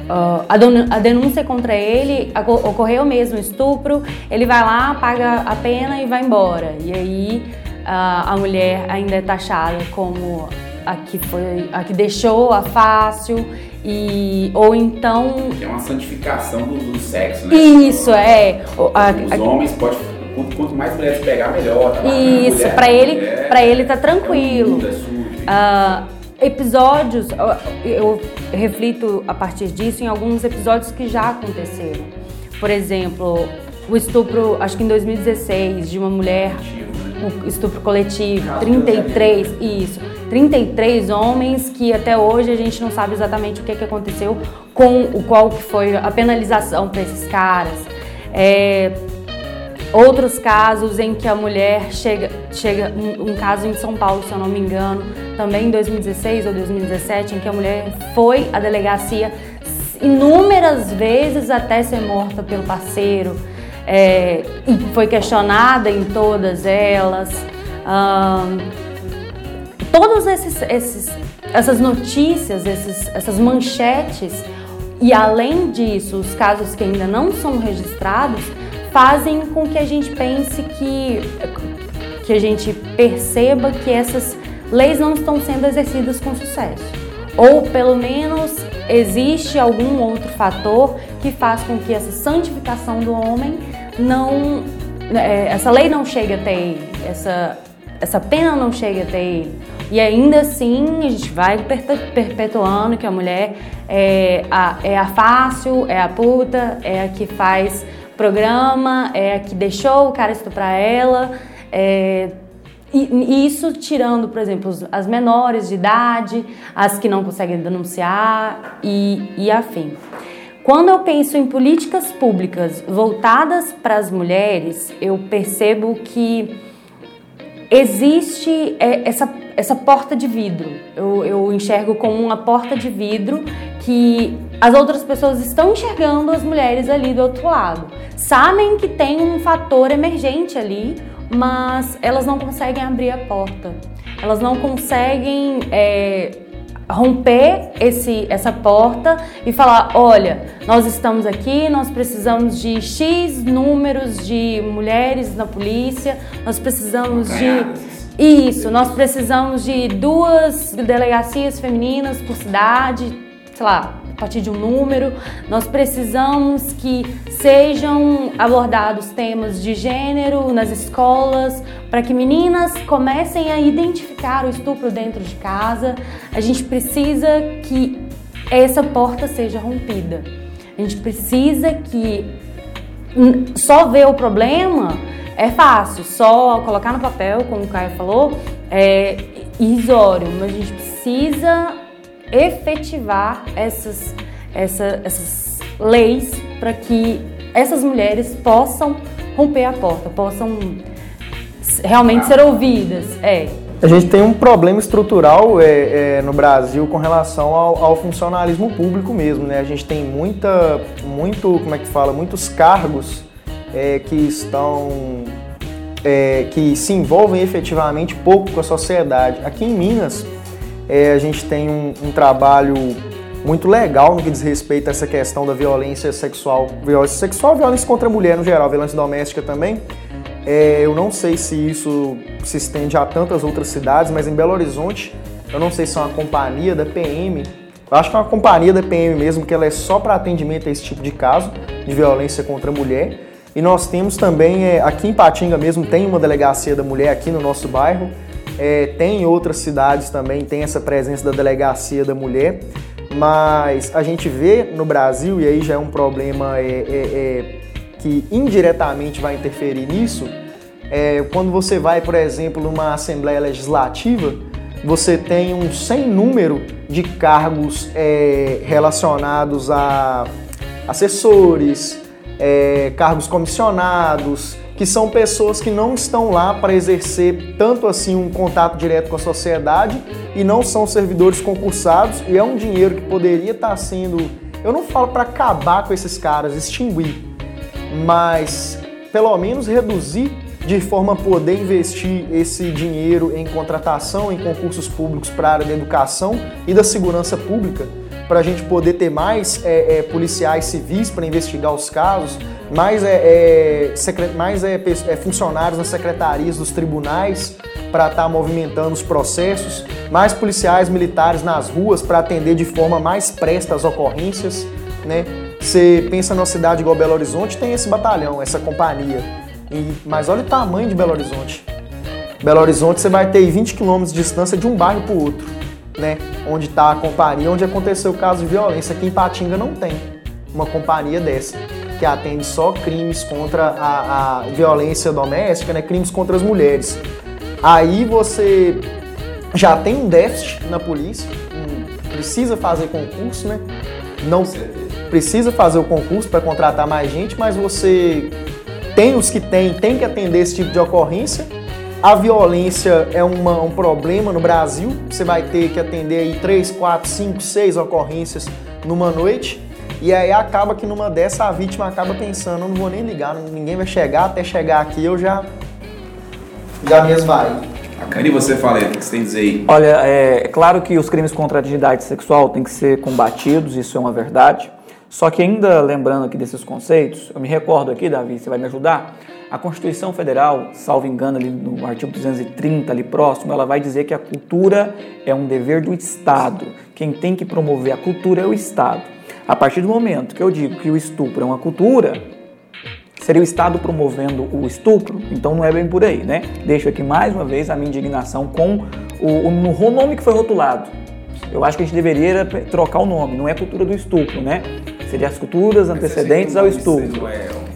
Uh, a, denúncia contra ele ocorreu mesmo estupro, ele vai lá, paga a pena e vai embora. E aí uh, a mulher ainda é taxada como a que foi a que deixou a fácil e ou então que é uma santificação do, do sexo, né? Isso é. Os homens podem quanto mais mulheres pegar melhor. Tá isso para ele para ele tá tranquilo. É uh, episódios eu reflito a partir disso em alguns episódios que já aconteceram. Por exemplo, o estupro, acho que em 2016, de uma mulher, o estupro coletivo, 33, isso 33 homens que até hoje a gente não sabe exatamente o que, que aconteceu com o qual que foi a penalização para esses caras. É, outros casos em que a mulher chega, chega um, um, caso em São Paulo, se eu não me engano, também em 2016 ou 2017, em que a mulher foi à delegacia inúmeras vezes até ser morta pelo parceiro é, e foi questionada em todas elas. Um, todos esses, esses essas notícias, esses, essas manchetes e além disso, os casos que ainda não são registrados fazem com que a gente pense que que a gente perceba que essas leis não estão sendo exercidas com sucesso. Ou pelo menos existe algum outro fator que faz com que essa santificação do homem não é, essa lei não chegue até ele, essa essa pena não chegue até ele E ainda assim a gente vai perpetuando que a mulher é a, é a fácil, é a puta, é a que faz programa, é a que deixou o cara estuprar ela. É, e, isso tirando, por exemplo, as menores de idade, as que não conseguem denunciar e, e afim. Quando eu penso em políticas públicas voltadas para as mulheres, eu percebo que existe é, essa, essa porta de vidro. Eu, eu enxergo como uma porta de vidro que as outras pessoas estão enxergando as mulheres ali do outro lado. Sabem que tem um fator emergente ali, mas elas não conseguem abrir a porta. Elas não conseguem é, romper esse, essa porta e falar: olha, nós estamos aqui, nós precisamos de X números de mulheres na polícia, nós precisamos de. Isso, nós precisamos de duas delegacias femininas por cidade, sei lá, a partir de um número. Nós precisamos que sejam abordados temas de gênero nas escolas, para que meninas comecem a identificar o estupro dentro de casa. A gente precisa que essa porta seja rompida. A gente precisa que só ver o problema é fácil, só colocar no papel, como o Caio falou, é irrisório, mas a gente precisa efetivar essas, essa, essas leis para que essas mulheres possam romper a porta, possam realmente ser ouvidas. É. A gente tem um problema estrutural é, é, no Brasil com relação ao, ao, funcionalismo público mesmo, né? A gente tem muita, muito, como é que fala, muitos cargos é, que estão, é, que se envolvem efetivamente pouco com a sociedade. Aqui em Minas, é, a gente tem um, um, trabalho muito legal no que diz respeito a essa questão da violência sexual, violência sexual, violência contra a mulher no geral, violência doméstica também. É, eu não sei se isso se estende a tantas outras cidades, mas em Belo Horizonte, eu não sei se é uma companhia da PM, eu acho que é uma companhia da PM mesmo, que ela é só para atendimento a esse tipo de caso de violência contra a mulher. E nós temos também, é, aqui em Patinga mesmo, tem uma delegacia da mulher aqui no nosso bairro, é, tem em outras cidades também, tem essa presença da delegacia da mulher, mas a gente vê no Brasil, e aí já é um problema é, é, é que indiretamente vai interferir nisso, é, quando você vai, por exemplo, numa Assembleia Legislativa, você tem um sem número de cargos é, relacionados a assessores, cargos comissionados, que são pessoas que não estão lá para exercer tanto assim um contato direto com a sociedade e não são servidores concursados e é um dinheiro que poderia estar tá sendo, eu não falo para acabar com esses caras, extinguir, mas pelo menos reduzir de forma a poder investir esse dinheiro em contratação, em concursos públicos para a área da educação e da segurança pública, para a gente poder ter mais é, é, policiais civis para investigar os casos, mais, é, é mais é, é, funcionários nas secretarias dos tribunais para estar tá movimentando os processos, mais policiais militares nas ruas para atender de forma mais presta as ocorrências. Né? Você pensa numa cidade igual Belo Horizonte, tem esse batalhão, essa companhia. E, mas olha o tamanho de Belo Horizonte. Belo Horizonte você vai ter 20 quilômetros de distância de um bairro para o outro, né? Onde está a companhia, onde aconteceu o caso de violência. Aqui em Patinga não tem uma companhia dessa que atende só crimes contra a, a violência doméstica, né, crimes contra as mulheres. Aí você já tem um déficit na polícia, precisa fazer concurso, né? Não precisa fazer o concurso para contratar mais gente, mas você tem os que tem, tem que atender esse tipo de ocorrência. A violência é uma, um problema no Brasil. Você vai ter que atender aí 3, 4, 5, 6 ocorrências numa noite. E aí acaba que numa dessa a vítima acaba pensando, não vou nem ligar, ninguém vai chegar, até chegar aqui eu já já me esvaí. Bacana, e você fala aí, o que você tem a dizer aí? Olha, é, é claro que os crimes contra a dignidade sexual têm que ser combatidos, isso é uma verdade. Só que ainda lembrando aqui desses conceitos, eu me recordo aqui, Davi, você vai me ajudar, a Constituição Federal, salvo engano ali no artigo 230 ali próximo, ela vai dizer que a cultura é um dever do Estado. Quem tem que promover a cultura é o Estado. A partir do momento que eu digo que o estupro é uma cultura, seria o Estado promovendo o estupro? Então não é bem por aí, né? Deixo aqui mais uma vez a minha indignação com o, o, no nome que foi rotulado. Eu acho que a gente deveria trocar o nome, não é cultura do estupro, né? Seria as culturas antecedentes ao estupro.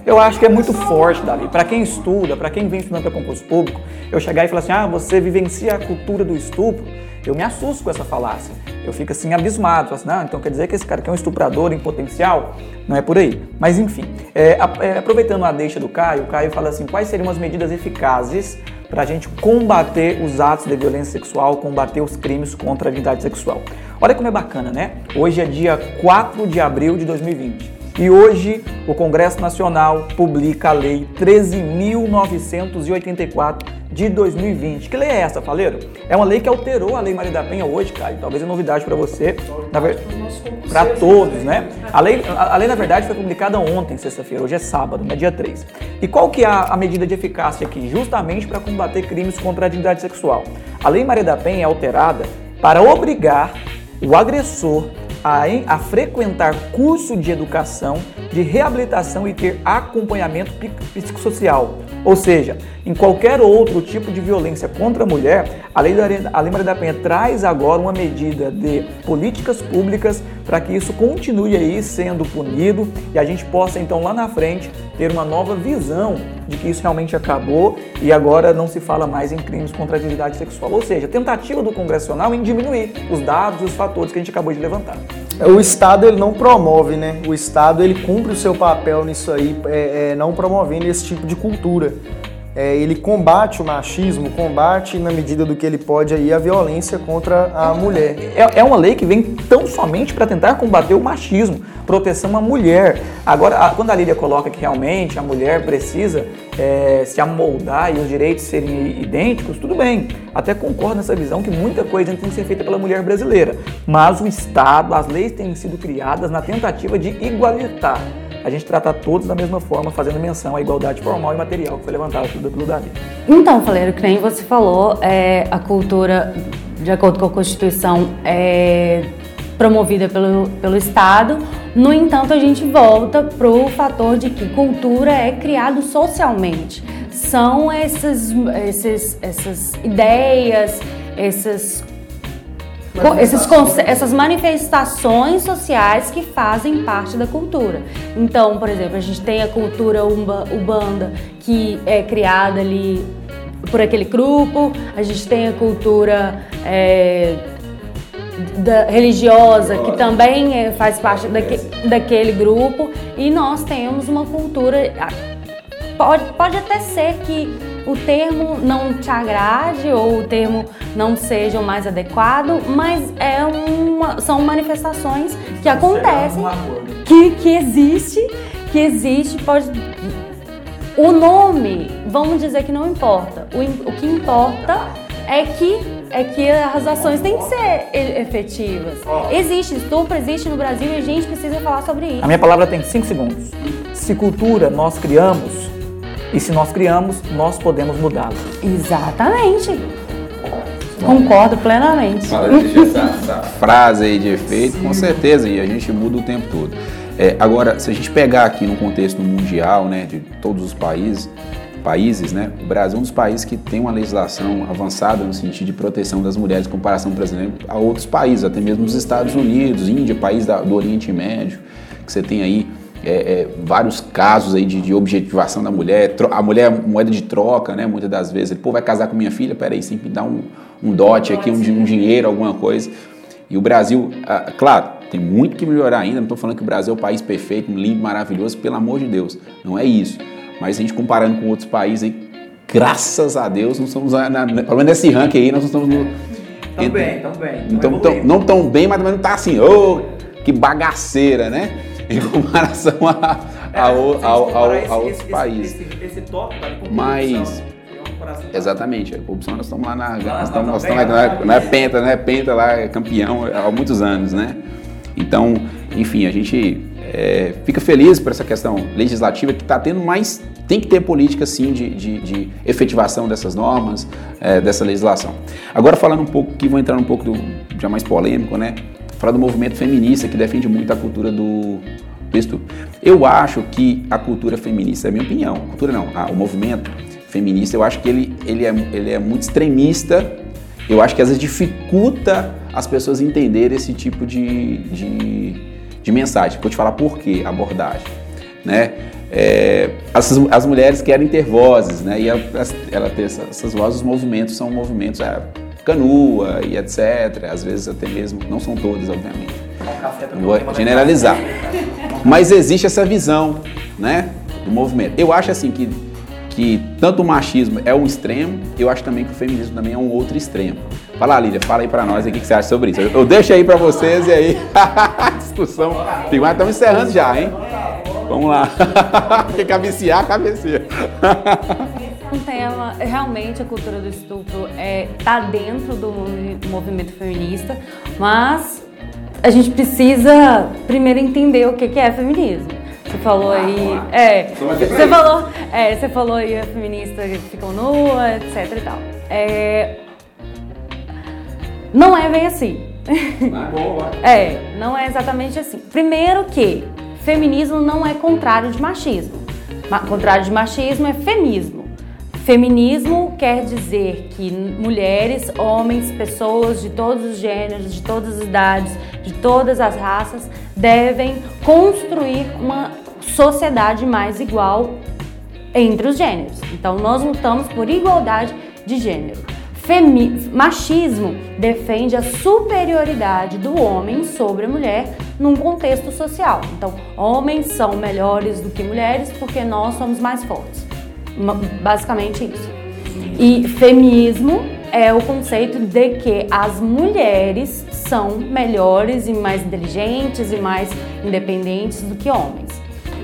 Eu acho que é muito forte, Davi. Para quem estuda, para quem vem estudando para concurso público, eu chegar e falar assim: ah, você vivencia a cultura do estupro, eu me assusto com essa falácia. Eu fico assim abismado. Assim, não, então quer dizer que esse cara que é um estuprador em potencial? Não é por aí. Mas enfim, é, é, aproveitando a deixa do Caio, o Caio fala assim: quais seriam as medidas eficazes para a gente combater os atos de violência sexual, combater os crimes contra a dignidade sexual? Olha como é bacana, né? Hoje é dia 4 de abril de 2020. E hoje o Congresso Nacional publica a Lei 13.984 de 2020. Que lei é essa, Faleiro? É uma lei que alterou a Lei Maria da Penha hoje, Caio. Talvez é novidade para você, para todos, né? A lei, a, lei, na verdade, foi publicada ontem, sexta-feira. Hoje é sábado, né? dia 3. E qual que é a, a medida de eficácia aqui? Justamente para combater crimes contra a dignidade sexual. A Lei Maria da Penha é alterada para obrigar o agressor a, a frequentar curso de educação, de reabilitação e ter acompanhamento psicossocial. Ou seja, em qualquer outro tipo de violência contra a mulher, a Lei, da, a Lei Maria da Penha traz agora uma medida de políticas públicas para que isso continue aí sendo punido e a gente possa então lá na frente ter uma nova visão de que isso realmente acabou e agora não se fala mais em crimes contra a dignidade sexual. Ou seja, tentativa do Congressional em diminuir os dados e os fatores que a gente acabou de levantar. O Estado ele não promove, né? O Estado ele cumpre o seu papel nisso aí, é, é, não promovendo esse tipo de cultura é, ele combate o machismo, combate na medida do que ele pode aí a violência contra a mulher. É, é uma lei que vem tão somente para tentar combater o machismo, proteção à mulher. Agora, a, quando a Lília coloca que realmente a mulher precisa é, se amoldar e os direitos serem idênticos, tudo bem. Até concordo nessa visão que muita coisa tem que ser feita pela mulher brasileira. Mas o Estado, as leis têm sido criadas na tentativa de igualitar a gente trata todos da mesma forma, fazendo menção à igualdade formal e material que foi levantada pelo Davi. Então, Faleiro, que nem você falou, é, a cultura, de acordo com a Constituição, é promovida pelo, pelo Estado. No entanto, a gente volta para o fator de que cultura é criado socialmente. São essas, esses, essas ideias, essas esses, essas manifestações sociais que fazem parte da cultura. Então, por exemplo, a gente tem a cultura ubanda, que é criada ali por aquele grupo, a gente tem a cultura é, da, religiosa, que também é, faz parte daque, daquele grupo, e nós temos uma cultura. Pode, pode até ser que o termo não te agrade ou o termo não seja o mais adequado, mas é uma, são manifestações que acontecem, que, que existe, que existe, pode. O nome, vamos dizer que não importa. O, o que importa é que é que as ações têm que ser efetivas. Existe estupro, existe no Brasil e a gente precisa falar sobre isso. A minha palavra tem 5 segundos. Se cultura nós criamos, e se nós criamos, nós podemos mudá-la. Exatamente. Concordo plenamente. Fala, essa, essa, frase aí de efeito, Sim. com certeza, e a gente muda o tempo todo. É, agora, se a gente pegar aqui no contexto mundial, né, de todos os países, países, né, o Brasil é um dos países que tem uma legislação avançada no sentido de proteção das mulheres em comparação, por exemplo, a outros países, até mesmo os Estados Unidos, Índia, país da, do Oriente Médio, que você tem aí é, é, vários casos aí de, de, objetivação da mulher, a mulher é moeda de troca, né? Muitas das vezes, ele, pô, vai casar com minha filha, peraí, sempre dá um, um dote aqui, um, um, dinheiro, alguma coisa. E o Brasil, ah, claro, tem muito que melhorar ainda, não estou falando que o Brasil é o país perfeito, lindo, maravilhoso, pelo amor de Deus, não é isso. Mas a gente comparando com outros países aí, graças a Deus, não estamos, na, na, pelo menos nesse ranking aí, nós estamos no... Tão bem, tão bem. Então, tão, não tão bem, mas também não está assim, ô, oh, que bagaceira, né? Em comparação a, é, ao, ao, ao, a outros esse, países. Esse, esse top, cara, Mas, exatamente, a corrupção nós estamos lá na. Nós estamos, nós estamos, é, não é penta, né? Penta lá, é campeão há muitos anos, né? Então, enfim, a gente é, fica feliz por essa questão legislativa que está tendo mais. Tem que ter política, sim, de, de, de efetivação dessas normas, é, dessa legislação. Agora, falando um pouco, que vou entrar um pouco do, já mais polêmico, né? Falar do movimento feminista que defende muito a cultura do, do. Eu acho que a cultura feminista, é a minha opinião, a cultura não, o movimento feminista, eu acho que ele, ele, é, ele é muito extremista eu acho que às vezes dificulta as pessoas entenderem esse tipo de, de, de mensagem. Vou te falar por quê, abordagem. Né? É, as, as mulheres querem ter vozes, né? E ela, ela ter essas, essas vozes, os movimentos são movimentos é, canua e etc. Às vezes até mesmo, não são todos, obviamente. Não vou generalizar. Mas existe essa visão, né? Do movimento. Eu acho assim que que tanto o machismo é um extremo, eu acho também que o feminismo também é um outro extremo. Fala, Lília, fala aí pra nós o que você acha sobre isso. Eu, eu deixo aí pra vocês e aí *laughs* discussão. Mas estamos encerrando já, hein? Vamos lá. *laughs* Quem cabecear, cabeceia. *laughs* um tema, realmente a cultura do estupro é, tá dentro do movimento feminista, mas a gente precisa primeiro entender o que é feminismo. Você falou aí. É. Você falou, é, você falou aí a feminista que ficou nua, etc e tal. É, não é bem assim. É, não é exatamente assim. Primeiro que feminismo não é contrário de machismo. Contrário de machismo é feminismo. Feminismo quer dizer que mulheres, homens, pessoas de todos os gêneros, de todas as idades, de todas as raças devem construir uma sociedade mais igual entre os gêneros. Então, nós lutamos por igualdade de gênero. Femi machismo defende a superioridade do homem sobre a mulher num contexto social. Então, homens são melhores do que mulheres porque nós somos mais fortes. Basicamente isso. E feminismo é o conceito de que as mulheres são melhores e mais inteligentes e mais independentes do que homens.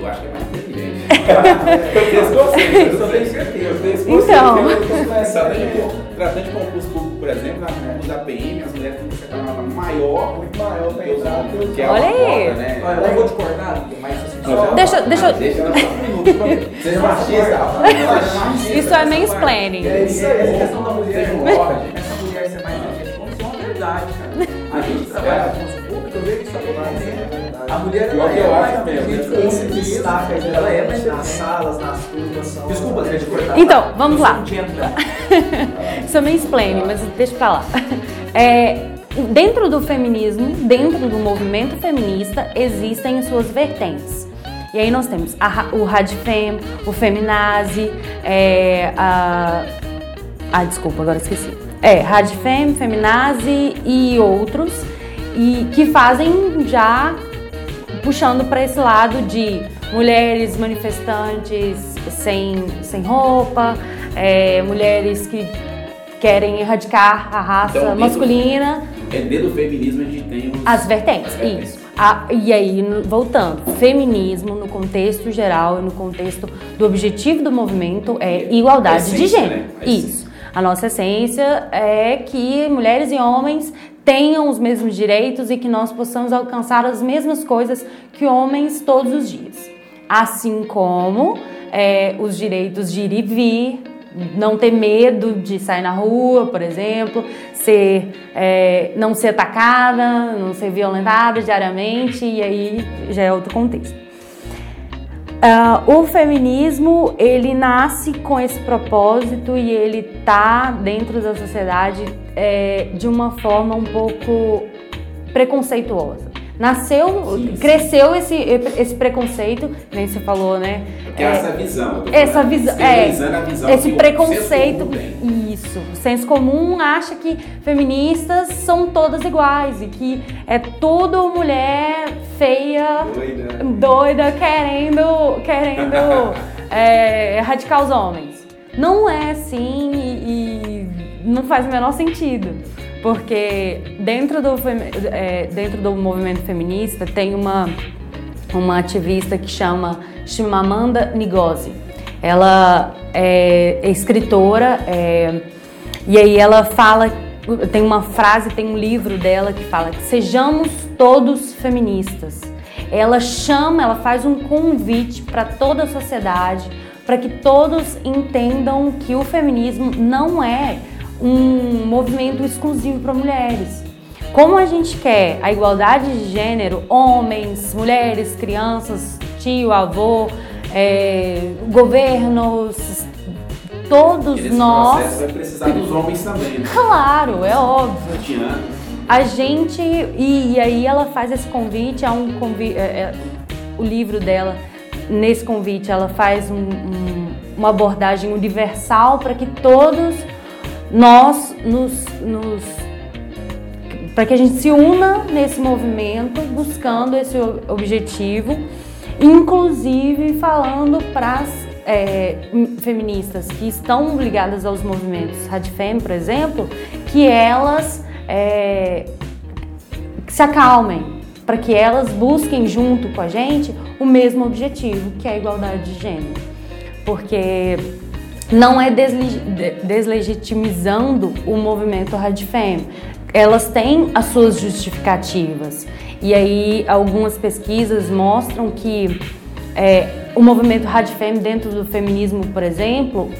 Eu acho que é mais inteligente. *laughs* eu tenho esse conceito, eu tenho certeza. Eu tenho conceito. Então. Tratando de concurso público, por exemplo, na da PM, as mulheres maior, muito maior para entrar. Que é Olha aí. Cota, né? Olha, eu vou te cortar, mas assim, só. Deixa, deixa. Deixa *laughs* um Seja machista. Isso é mansplaining. É isso aí, essa questão da mulher. Essa mulher ser mais inteligente, como se é uma verdade, cara. A gente trabalha com concurso público, eu vejo isso acontecendo. A mulher ela é mais inteligente se destaca, ela é mais nas salas, nas turmas. Desculpa, queria te cortar. Então, vamos lá. Isso *laughs* é mansplaining, mas deixa pra lá. *laughs* É, dentro do feminismo, dentro do movimento feminista, existem suas vertentes. E aí nós temos a, o Radfem, o Feminazi, é, a... Ah, desculpa, agora esqueci. É, Radfem, Feminazi e outros, e que fazem já puxando para esse lado de mulheres manifestantes sem, sem roupa, é, mulheres que querem erradicar a raça então, masculina. É dentro do feminismo a gente tem os, as vertentes, as vertentes. isso. A, e aí, voltando, feminismo no contexto geral e no contexto do objetivo do movimento é igualdade essência, de gênero. Né? Isso. A nossa essência é que mulheres e homens tenham os mesmos direitos e que nós possamos alcançar as mesmas coisas que homens todos os dias. Assim como é, os direitos de ir e vir, não ter medo de sair na rua, por exemplo, ser, é, não ser atacada, não ser violentada diariamente, e aí já é outro contexto. Uh, o feminismo ele nasce com esse propósito e ele tá dentro da sociedade é, de uma forma um pouco preconceituosa. Nasceu, sim, sim. cresceu esse, esse preconceito, nem você falou, né? Que é, essa visão. Essa visão, é, visão esse preconceito. Isso. O senso comum acha que feministas são todas iguais e que é tudo mulher feia, doida, doida querendo, querendo *laughs* é, erradicar os homens. Não é assim e, e não faz o menor sentido porque dentro do, é, dentro do movimento feminista tem uma, uma ativista que chama Chimamanda Ngozi. Ela é, é escritora é, e aí ela fala, tem uma frase, tem um livro dela que fala que sejamos todos feministas. Ela chama, ela faz um convite para toda a sociedade, para que todos entendam que o feminismo não é um movimento exclusivo para mulheres. Como a gente quer a igualdade de gênero, homens, mulheres, crianças, tio, avô, é, governos, todos E nesse nós. processo vai precisar dos homens também, né? Claro, é óbvio. A gente. E, e aí ela faz esse convite, é um convite. o livro dela, nesse convite, ela faz um- um- uma abordagem universal para que todos nós nos. nos para que a gente se una nesse movimento, buscando esse objetivo, inclusive falando para as feministas que estão ligadas aos movimentos Radfem, por exemplo, que elas é, se acalmem, para que elas busquem junto com a gente o mesmo objetivo, que é a igualdade de gênero. Porque não é desle- de- deslegitimizando o movimento Radfem. Elas têm as suas justificativas. E aí algumas pesquisas mostram que é, o movimento Radfem dentro do feminismo, por exemplo,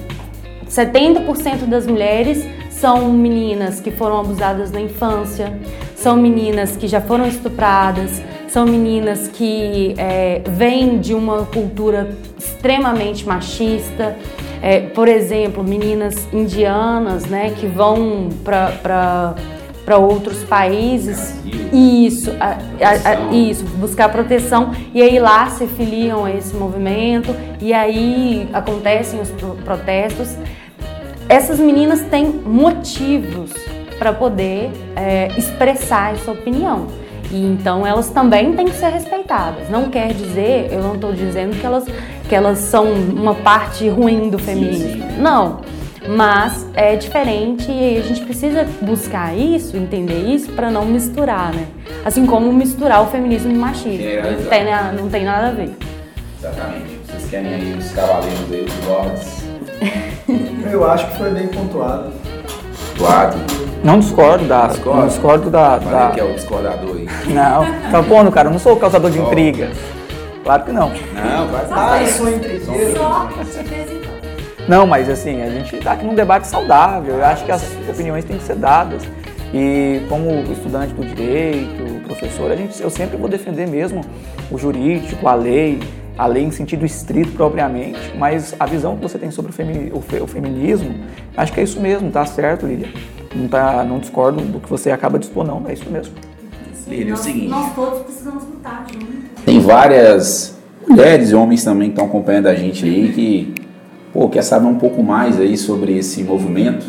70% das mulheres são meninas que foram abusadas na infância, são meninas que já foram estupradas, são meninas que é, vêm de uma cultura extremamente machista. É, por exemplo, meninas indianas né, que vão para outros países. Isso, a- a- a- isso, buscar proteção e aí lá se filiam a esse movimento e aí acontecem os pro- protestos. Essas meninas têm motivos para poder é, expressar essa opinião. E então elas também têm que ser respeitadas. Não quer dizer, eu não estou dizendo que elas, que elas são uma parte ruim do feminismo. Não. Mas é diferente e a gente precisa buscar isso, entender isso, para não misturar, né? Assim como misturar o feminismo e o machismo. É, não, exato. tem, não tem nada a ver. Exatamente. Vocês querem aí os cavaleiros aí, os lords, *laughs* Eu acho que foi bem pontuado. do Adam. Não discordo da. Discorda? Não discordo da. Falei da- que é o discordador aí. *laughs* Não, tá pondo, cara, eu não sou o causador de Ó. intrigas. Claro que não. Não, vai Ah, isso é intrigueiro. Não, mas assim, a gente tá aqui num debate saudável. Eu acho que as opiniões têm que ser dadas. E como estudante do direito, professor, a gente, eu sempre vou defender mesmo o jurídico, a lei, a lei em sentido estrito propriamente, mas a visão que você tem sobre o, femini- o fe- o feminismo, acho que é isso mesmo, tá certo, Lília? Não, tá, não discordo do que você acaba de expor, não, é isso mesmo. Lília, é o seguinte. Nós todos precisamos lutar juntos. Tem várias mulheres e homens também que estão acompanhando a gente aí que, pô, quer saber um pouco mais aí sobre esse movimento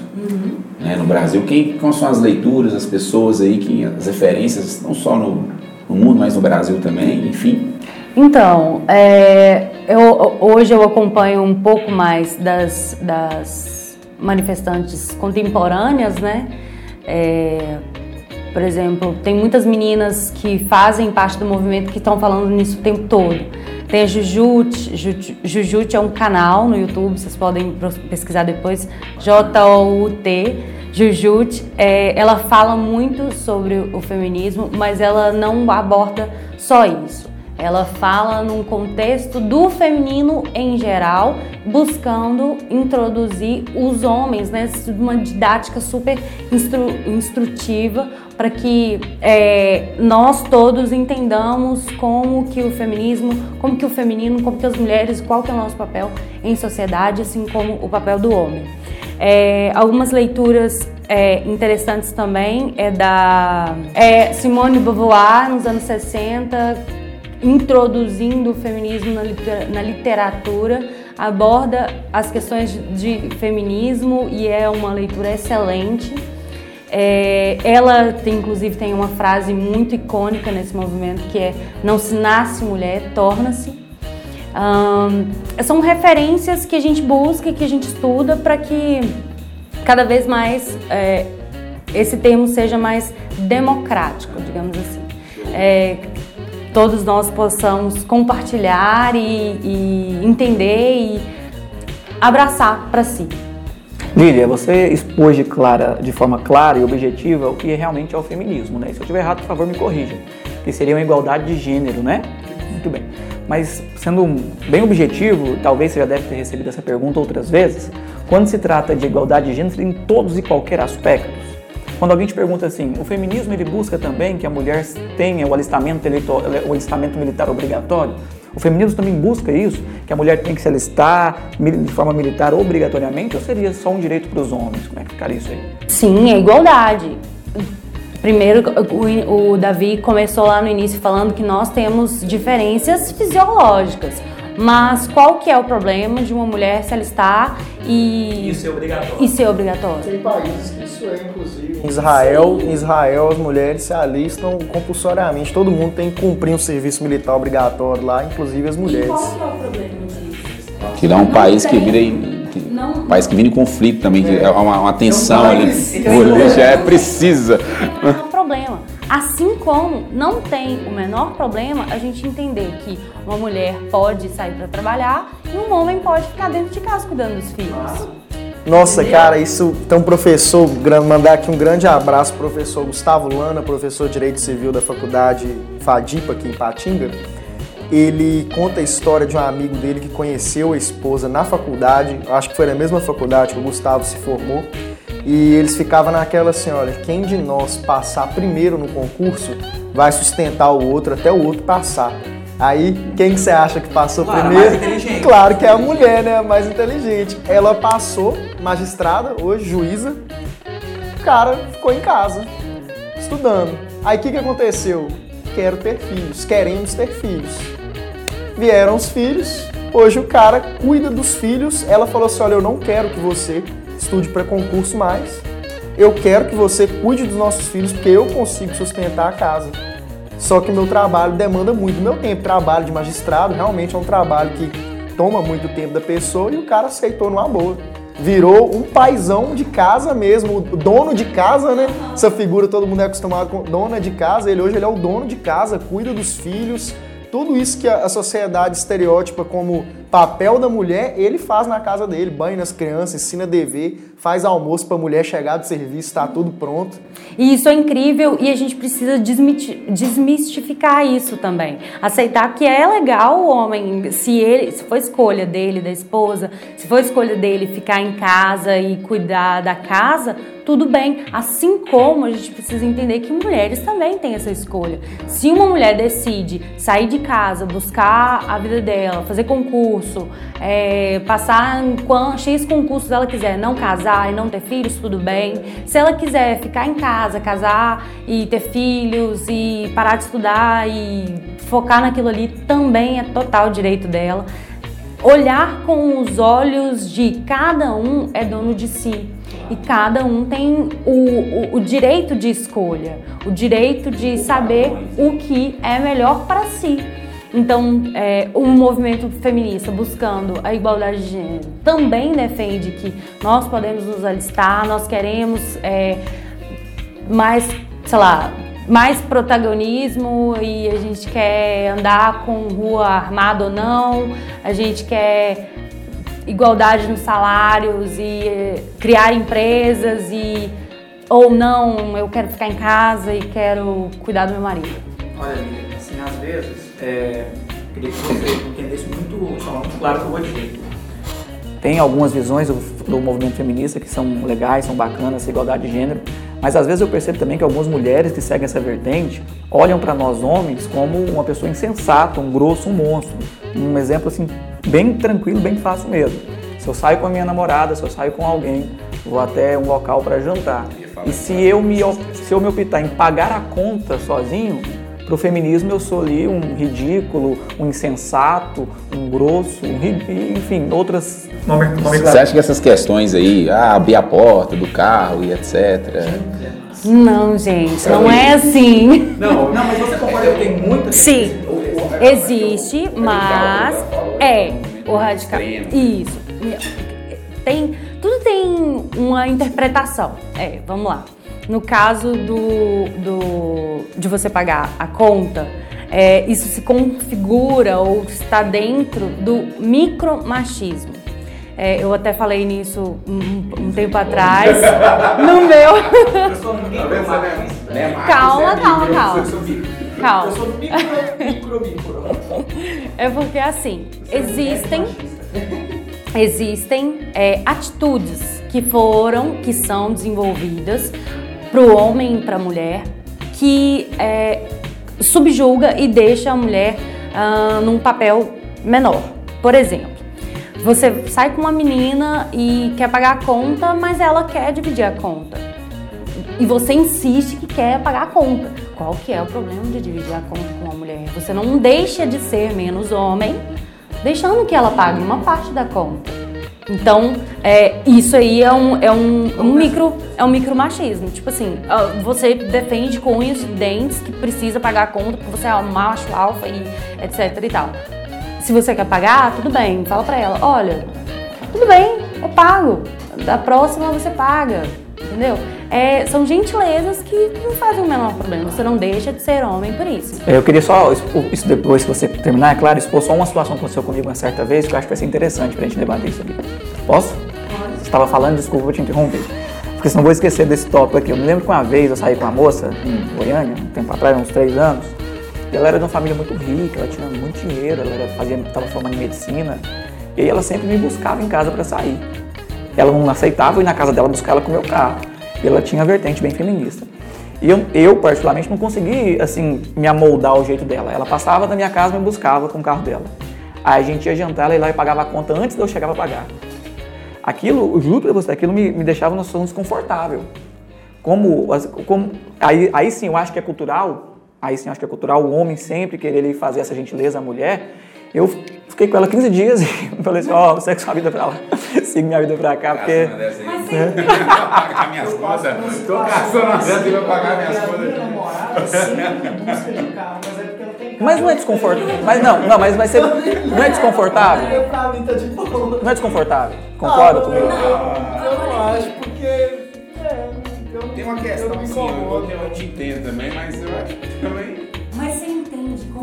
né, no Brasil. Quem, quais são as leituras, as pessoas aí, que, as referências, não só no, no mundo, mas no Brasil também, enfim. Então, é, eu, hoje eu acompanho um pouco mais das, das manifestantes contemporâneas, né? É, por exemplo, tem muitas meninas que fazem parte do movimento que estão falando nisso o tempo todo. Tem a Jujute, Ju- Jujute é um canal no YouTube, vocês podem pesquisar depois, J-O-U-T, Jujute. É, ela fala muito sobre o feminismo, mas ela não aborda só isso. Ela fala num contexto do feminino em geral, buscando introduzir os homens, né? Uma didática super instru- instrutiva para que é, nós todos entendamos como que o feminismo, como que o feminino, como que as mulheres, qual que é o nosso papel em sociedade, assim como o papel do homem. É, algumas leituras é, interessantes também é da é, Simone de Beauvoir, nos anos 60, introduzindo o feminismo na, litera- na literatura, aborda as questões de, feminismo e é uma leitura excelente. É, ela tem, inclusive tem uma frase muito icônica nesse movimento que é não se nasce mulher, torna-se. Ahn, são referências que a gente busca, que a gente estuda para que cada vez mais é, esse termo seja mais democrático, digamos assim. É, todos nós possamos compartilhar e, e entender e abraçar para si. Lília, você expôs de, clara, de forma clara e objetiva o que realmente é o feminismo, né? Se eu estiver errado, por favor, me corrija. Que seria uma igualdade de gênero, né? Muito bem. Mas, sendo bem objetivo, talvez você já deve ter recebido essa pergunta outras vezes, quando se trata de igualdade de gênero, em todos e qualquer aspectos. Quando alguém te pergunta assim, o feminismo ele busca também que a mulher tenha o alistamento, o alistamento militar obrigatório? O feminismo também busca isso, que a mulher tem que se alistar de forma militar obrigatoriamente, ou seria só um direito para os homens? Como é que ficaria isso aí? Sim, é igualdade. Primeiro, o Davi começou lá no início falando que nós temos diferenças fisiológicas. Mas qual que é o problema de uma mulher se alistar e, e ser obrigatório? E ser obrigatório? Tem países que isso é, inclusive. Em Israel, em Israel, as mulheres se alistam compulsoriamente. Todo mundo tem que cumprir um serviço militar obrigatório lá, inclusive as mulheres. E qual que é o problema disso? É um não país tem. que vira em, não, um país que vive em conflito também, é, é uma, uma tensão ali. Mulher já é precisa. Não é um problema. Assim como não tem o menor problema a gente entender que uma mulher pode sair para trabalhar e um homem pode ficar dentro de casa cuidando dos filhos. Nossa, cara, isso. Então, professor, mandar aqui um grande abraço, professor Gustavo Lana, professor de Direito Civil da Faculdade Fadipa, aqui em Patinga. Ele conta a história de um amigo dele que conheceu a esposa na faculdade, acho que foi na mesma faculdade que o Gustavo se formou. E eles ficavam naquela assim, olha, quem de nós passar primeiro no concurso vai sustentar o outro até o outro passar. Aí, quem que você acha que passou claro, primeiro? Claro que é a mulher, né? A mais inteligente. Ela passou, magistrada, hoje juíza. O cara ficou em casa, estudando. Aí o que, que aconteceu? Quero ter filhos, queremos ter filhos. Vieram os filhos, hoje o cara cuida dos filhos. Ela falou assim: olha, eu não quero que você estude para concurso mais. Eu quero que você cuide dos nossos filhos porque eu consigo sustentar a casa. Só que o meu trabalho demanda muito meu tempo. Trabalho de magistrado realmente é um trabalho que toma muito tempo da pessoa e o cara aceitou numa boa. Virou um paizão de casa mesmo, o dono de casa, né? Essa figura todo mundo é acostumado com dona de casa. Ele hoje ele é o dono de casa, cuida dos filhos, tudo isso que a sociedade estereótipa como papel da mulher, ele faz na casa dele, banha nas crianças, ensina dever, faz almoço para a mulher chegar do serviço, está tudo pronto. E isso é incrível e a gente precisa desmistificar isso também. Aceitar que é legal o homem, se ele, se for escolha dele, da esposa, se for escolha dele ficar em casa e cuidar da casa, tudo bem. Assim como a gente precisa entender que mulheres também têm essa escolha. Se uma mulher decide sair de casa, buscar a vida dela, fazer concurso, é, passar em X concursos ela quiser, não casar e não ter filhos, tudo bem. Se ela quiser ficar em casa, casar e ter filhos e parar de estudar e focar naquilo ali, também é total direito dela. Olhar com os olhos de cada um é dono de si. E cada um tem o, o, o direito de escolha, o direito de saber o que é melhor para si. Então, é, um movimento feminista buscando a igualdade de gênero também defende que nós podemos nos alistar, nós queremos é, mais, sei lá, mais protagonismo e a gente quer andar com rua armada ou não, a gente quer igualdade nos salários e criar empresas e ou não, eu quero ficar em casa e quero cuidar do meu marido. Olha, assim, às vezes, é, queria que você entendesse muito, muito claro o que eu vou dizer. Tem algumas visões do, do, movimento feminista que são legais, são bacanas, igualdade de gênero, mas às vezes eu percebo também que algumas mulheres que seguem essa vertente olham para nós homens como uma pessoa insensata, um grosso, um monstro. Um exemplo assim bem tranquilo, bem fácil mesmo. Se eu saio com a minha namorada, se eu saio com alguém, vou até um local para jantar. E se eu me se eu me optar em pagar a conta sozinho, para o feminismo eu sou ali um ridículo, um insensato, um grosso, um, enfim, outras Você acha que essas questões aí, ah, abrir a porta do carro e etc. Não, gente, não é assim. Não, não, mas você concorda que tem muita Sim. Existe, mas é o radical. Isso. Tem, tudo tem uma interpretação. É, vamos lá. No caso do, do de você pagar a conta, é, isso se configura ou está dentro do micromachismo. É, eu até falei nisso um, um tempo atrás. *laughs* no meu. calma, calma, calma. Calma. Eu sou micro, micro, micro. É porque assim, existem existem é, atitudes que foram, que são desenvolvidas para o homem e para a mulher que é, subjuga e deixa a mulher uh, num papel menor. Por exemplo, você sai com uma menina e quer pagar a conta, mas ela quer dividir a conta. E você insiste que quer pagar a conta. Qual que é o problema de dividir a conta com uma mulher? Você não deixa de ser menos homem, deixando que ela pague uma parte da conta. Então, é, isso aí é um, é, um, um micro, é um micro machismo. Tipo assim, você defende com unhas e dentes que precisa pagar a conta porque você é um macho alfa e etc e tal. Se você quer pagar, tudo bem. Fala pra ela, olha, tudo bem, eu pago. Da próxima você paga, entendeu? É, são gentilezas que não fazem o menor problema. Você não deixa de ser homem por isso. Eu queria só, isso depois que você terminar, é claro, expor só uma situação que aconteceu comigo uma certa vez, que eu acho que vai ser interessante pra gente debater isso aqui. Posso? Você estava falando, desculpa, vou te interromper. Porque senão vou esquecer desse tópico aqui. Eu me lembro que uma vez eu saí com uma moça em Goiânia, um tempo atrás, uns três anos, e ela era de uma família muito rica, ela tinha muito dinheiro, ela estava formando em medicina, e aí ela sempre me buscava em casa para sair. Ela não aceitava ir na casa dela buscar ela com o meu carro. E ela tinha vertente bem feminista. E eu, eu, particularmente, não consegui, assim, me amoldar ao jeito dela. Ela passava da minha casa e me buscava com o carro dela. Aí a gente ia jantar, ela ia lá e pagava a conta antes de eu chegar para pagar. Aquilo, juro pra você, aquilo me, me deixava numa situação desconfortável. Como, como aí, aí sim, eu acho que é cultural, aí sim, acho que é cultural o homem sempre querer fazer essa gentileza à mulher. Eu fiquei com ela 15 dias e *laughs* falei assim, ó, oh, segue sua vida pra lá, *laughs* siga minha vida pra cá, porque... *laughs* Né? pagar minhas contas, tô caçando a seta e vai pagar minhas contas. Mas não é desconfortável. Mas não, não, mas vai ser. Não é desconfortável. Não é desconfortável. Concorda comigo? Eu não acho, porque. É, Tem uma questão assim, eu, eu te entendo também, mas eu acho que também.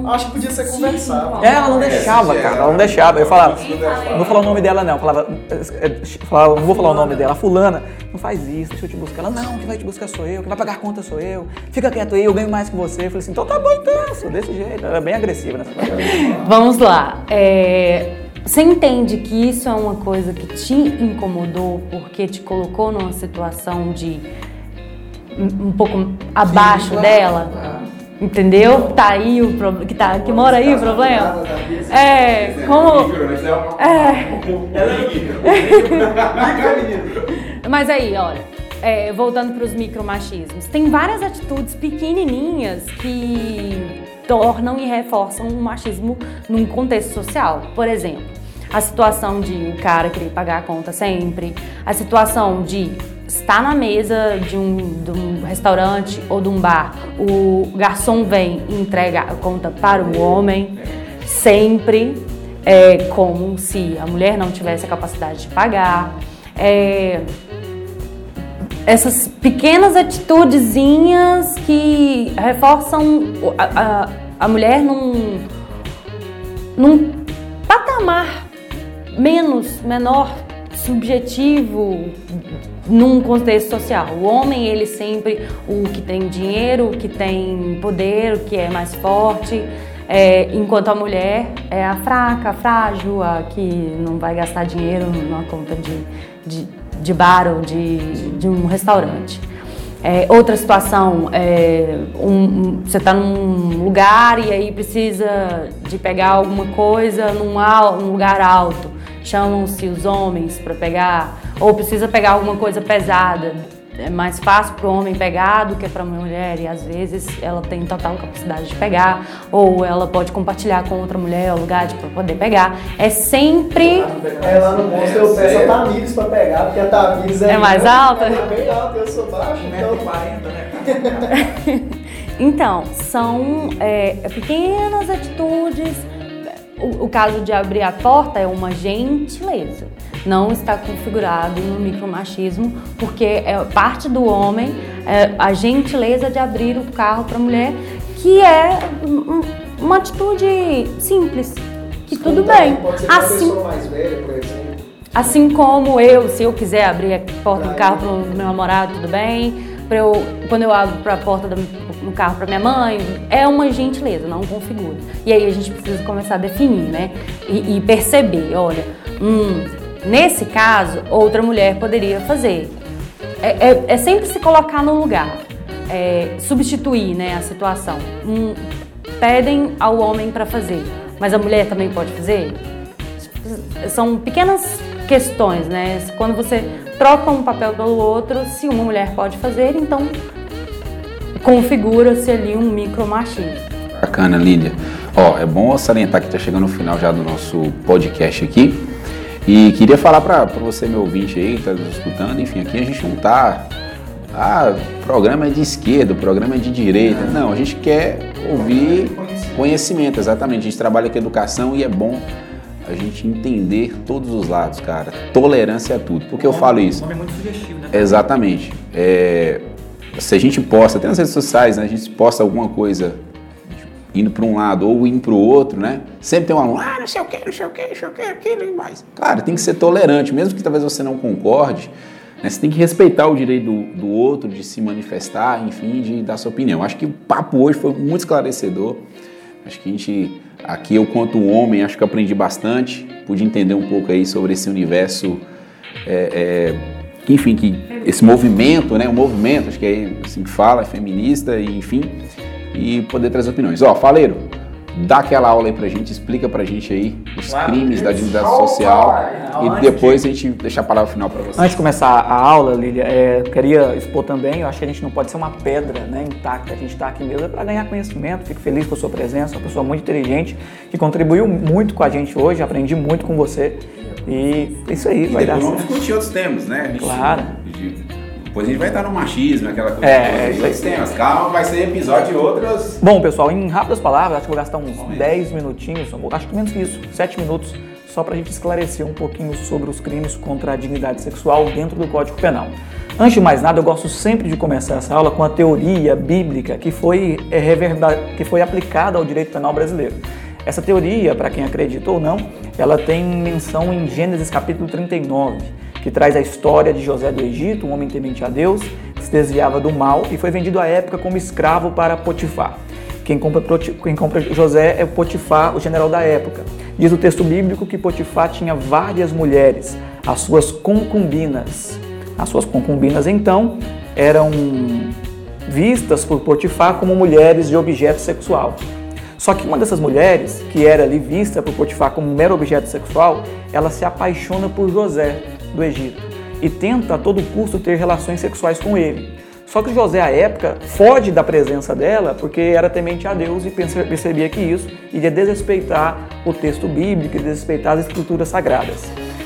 Acho que podia ser conversado. É, ela não deixava, cara. Ela não deixava. Eu falava, não vou falar o nome dela, não. Eu falava, falava, não vou falar o nome dela. Fulana, não faz isso, deixa eu te buscar. Ela, não, quem vai te buscar sou eu, quem vai pagar a conta sou eu. Fica quieto aí, eu ganho mais que você. Eu falei assim, então tá bom, então. Desse jeito. Ela era bem agressiva nessa coisa. Vamos lá. É. Você entende que isso é uma coisa que te incomodou porque te colocou numa situação de um pouco abaixo Sim, claro, dela? Claro. Entendeu? Tá aí o problema. Que, tá, que mora aí o problema? É, como. É. *laughs* Mas aí, olha, é, voltando para os micromachismos, tem várias atitudes pequenininhas que tornam e reforçam o machismo num contexto social. Por exemplo, a situação de o cara querer pagar a conta sempre, a situação de está na mesa de um, de um restaurante ou de um bar, o garçom vem e entrega a conta para o homem, sempre é, como se a mulher não tivesse a capacidade de pagar. É, essas pequenas atitudezinhas que reforçam a, a, a mulher num, num patamar menos, menor, subjetivo, num contexto social. O homem, ele sempre o que tem dinheiro, o que tem poder, o que é mais forte, é, enquanto a mulher é a fraca, a frágil, a que não vai gastar dinheiro numa conta de, de, de bar ou de, de um restaurante. É, outra situação, é, um, você está num lugar e aí precisa de pegar alguma coisa num, num lugar alto. Chamam-se os homens para pegar ou precisa pegar alguma coisa pesada. É mais fácil para o homem pegar do que para a mulher e às vezes ela tem total capacidade de pegar ou ela pode compartilhar com outra mulher o lugar para poder pegar. É sempre. Ela não mostra eu peço a Tamires para pegar porque a Tamires é, é mais alta. é bem alta, eu sou baixo. Então... 40, né? *laughs* então são é, pequenas atitudes. O, o caso de abrir a porta é uma gentileza não está configurado no micromachismo, porque é parte do homem é a gentileza de abrir o carro para a mulher, que é uma atitude simples, que tudo bem. Pode ser assim, mais velha, por exemplo. Assim como eu, se eu quiser abrir a porta do carro para o meu namorado, tudo bem. Eu, quando eu abro para a porta do carro para minha mãe, é uma gentileza, não configura. E aí a gente precisa começar a definir, né? E, e perceber, olha, hum, Nesse caso, outra mulher poderia fazer. É, é, é sempre se colocar no lugar, é, substituir né, a situação. Um, pedem ao homem para fazer. mas a mulher também pode fazer? São pequenas questões, né? Quando você troca um papel pelo outro, se uma mulher pode fazer, então configura-se ali um micromachismo. Bacana, Lídia. Ó, é bom salientar que está chegando no final já do nosso podcast aqui. E queria falar para você, meu ouvinte aí, que está nos escutando, enfim, aqui a gente não está. Ah, programa é de esquerda, programa é de direita. Não, a gente quer ouvir conhecimento, exatamente. A gente trabalha com educação e é bom a gente entender todos os lados, cara. Tolerância é tudo. Por que eu falo isso? O nome é muito sugestivo, né? Exatamente. É, se a gente posta, até nas redes sociais, né, a gente posta alguma coisa indo para um lado ou indo para o outro, né? Sempre tem um aluno, ah, não sei o que, não sei o que, não sei o que, aquilo e mais. Claro, tem que ser tolerante, mesmo que talvez você não concorde, né? você tem que respeitar o direito do, do outro de se manifestar, enfim, de dar sua opinião. Acho que o papo hoje foi muito esclarecedor. Acho que a gente, aqui eu quanto homem, acho que aprendi bastante, pude entender um pouco aí sobre esse universo, é, é, enfim, que esse movimento, né, o movimento, acho que é assim que fala, é feminista, enfim, e poder trazer opiniões. Ó, Faleiro, dá aquela aula aí pra gente, explica pra gente aí os Claro. crimes da dignidade social e depois a gente deixa a palavra final pra você. Antes de começar a aula, Lília, é, eu queria expor também, eu acho que a gente não pode ser uma pedra né, intacta, a gente está aqui mesmo para ganhar conhecimento, fico feliz com a sua presença, uma pessoa muito inteligente, que contribuiu muito com a gente hoje, aprendi muito com você, e é isso aí, vai dar depois vamos certo. discutir outros temas, né? A gente- Claro. Depois a gente vai estar no machismo, aquela coisa. É, toda, isso aí. outros temas. Calma, vai ser episódio de outros. Bom, pessoal, em rápidas palavras, acho que vou gastar uns 10 minutinhos, acho que menos que isso, 7 minutos, só para a gente esclarecer um pouquinho sobre os crimes contra a dignidade sexual dentro do Código Penal. Antes de mais nada, eu gosto sempre de começar essa aula com a teoria bíblica que foi, é, reverda- que foi aplicada ao direito penal brasileiro. Essa teoria, para quem acredita ou não, ela tem menção em Gênesis capítulo 39, que traz a história de José do Egito, um homem temente a Deus, que se desviava do mal e foi vendido à época como escravo para Potifar. Quem compra, quem compra José é Potifar, o general da época. Diz o texto bíblico que Potifar tinha várias mulheres, as suas concubinas. As suas concubinas, então, eram vistas por Potifar como mulheres de objeto sexual. Só que uma dessas mulheres, que era ali vista por Potifar como um mero objeto sexual, ela se apaixona por José do Egito e tenta a todo custo ter relações sexuais com ele. Só que José, à época, foge da presença dela porque era temente a Deus e percebia que isso iria desrespeitar o texto bíblico desrespeitar as escrituras sagradas.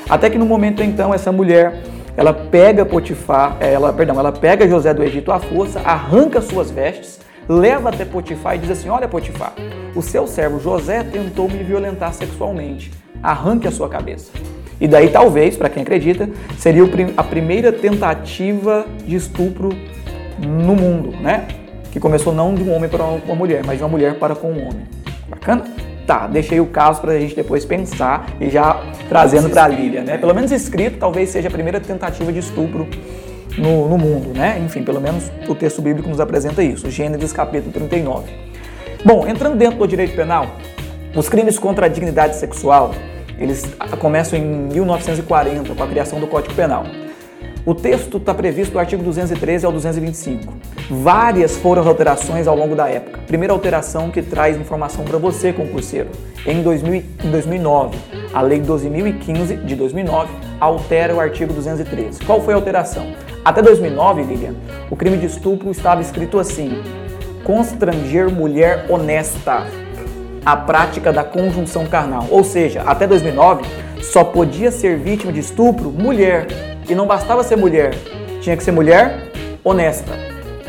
Até que no momento então essa mulher ela pega Potifar, eh, ela, perdão, ela pega José do Egito à força, arranca suas vestes, leva até Potifar e diz assim: Olha, Potifar, o seu servo José tentou me violentar sexualmente. Arranque a sua cabeça. E daí, talvez, para quem acredita, seria a primeira tentativa de estupro no mundo, né? Que começou não de um homem para uma mulher, mas de uma mulher para com um homem. Bacana? Tá, deixei o caso para a gente depois pensar e já trazendo para a Lília, né? Pelo menos escrito, talvez seja a primeira tentativa de estupro no, no mundo, né? Enfim, pelo menos o texto bíblico nos apresenta isso, Gênesis capítulo 39. Bom, entrando dentro do direito penal, os crimes contra a dignidade sexual, eles começam em 1940 com a criação do Código Penal. O texto está previsto do artigo 213 ao 225. Várias foram as alterações ao longo da época. Primeira alteração que traz informação para você, concurseiro. Em 2000 em 2009, a Lei 12.015 de 2009 altera o artigo 213. Qual foi a alteração? Até 2009, Lilian, o crime de estupro estava escrito assim: constranger mulher honesta a prática da conjunção carnal. Ou seja, até 2009 só podia ser vítima de estupro mulher. E não bastava ser mulher, tinha que ser mulher honesta.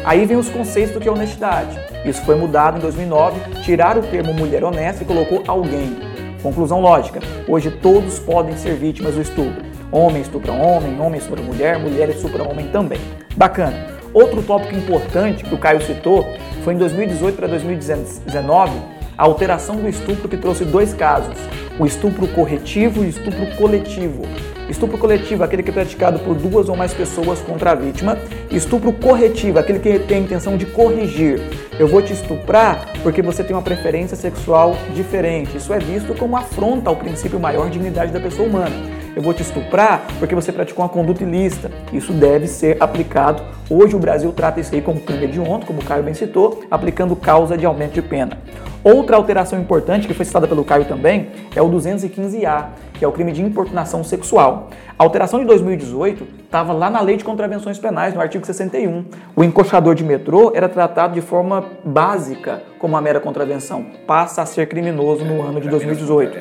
Aí vem os conceitos do que é honestidade. Isso foi mudado em 2009, tiraram o termo mulher honesta e colocou alguém. Conclusão lógica: hoje todos podem ser vítimas do estupro. Homem estupra homem, homem estupra mulher, mulher estupra homem também. Bacana. Outro tópico importante que o Caio citou foi em 2018 para 2019 a alteração do estupro que trouxe dois casos: o estupro corretivo e o estupro coletivo. Estupro coletivo, aquele que é praticado por duas ou mais pessoas contra a vítima. Estupro corretivo, aquele que tem a intenção de corrigir. Eu vou te estuprar porque você tem uma preferência sexual diferente. Isso é visto como afronta ao princípio maior de dignidade da pessoa humana. Eu vou te estuprar porque você praticou uma conduta ilícita. Isso deve ser aplicado. Hoje o Brasil trata isso aí como crime hediondo, como o Caio bem citou, aplicando causa de aumento de pena. Outra alteração importante, que foi citada pelo Caio também, é o 215A, que é o crime de importunação sexual. A alteração de 2018 estava lá na Lei de Contravenções Penais, no artigo 61. O encoxador de metrô era tratado de forma básica como uma mera contravenção. Passa a ser criminoso no ano de 2018.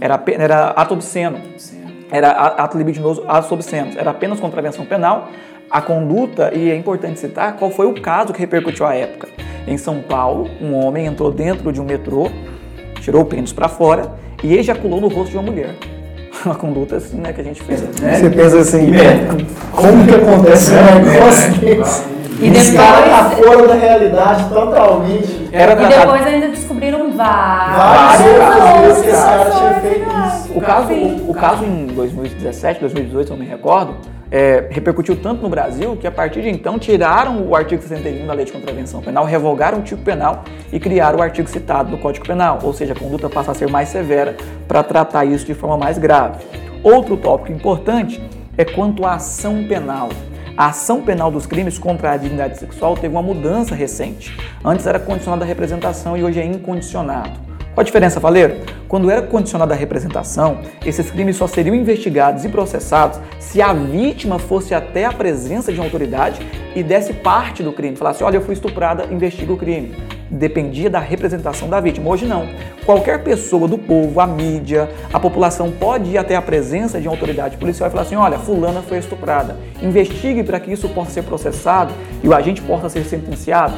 Era, era ato obsceno. Era ato libidinoso, ato obsceno. Era apenas contravenção penal. A conduta, e é importante citar qual foi o caso que repercutiu à época. Em São Paulo, um homem entrou dentro de um metrô, tirou o pênis para fora e ejaculou no rosto de uma mulher. *laughs* Uma conduta assim, né, que a gente fez. Né? Você pensa assim, é. como que acontece um negócio desse? E depois, Esse cara tá fora da realidade totalmente. Era e depois ainda descobriram várias vezes que esse cara tinha feito isso. O caso, o caso em 2017, 2018, se eu não me recordo, é, repercutiu tanto no Brasil que a partir de então tiraram o artigo 61 da Lei de Contravenção Penal, revogaram o tipo penal e criaram o artigo citado do Código Penal, ou seja, a conduta passa a ser mais severa para tratar isso de forma mais grave. Outro tópico importante é quanto à ação penal. A ação penal dos crimes contra a dignidade sexual teve uma mudança recente. Antes era condicionada à representação e hoje é incondicionado. Qual a diferença, Valeiro? Quando era condicionada à representação, esses crimes só seriam investigados e processados se a vítima fosse até a presença de uma autoridade e desse parte do crime. Falasse, olha, eu fui estuprada, investiga o crime. Dependia da representação da vítima. Hoje não. Qualquer pessoa do povo, a mídia, a população pode ir até a presença de uma autoridade policial e falar assim, olha, fulana foi estuprada. Investigue para que isso possa ser processado e o agente possa ser sentenciado.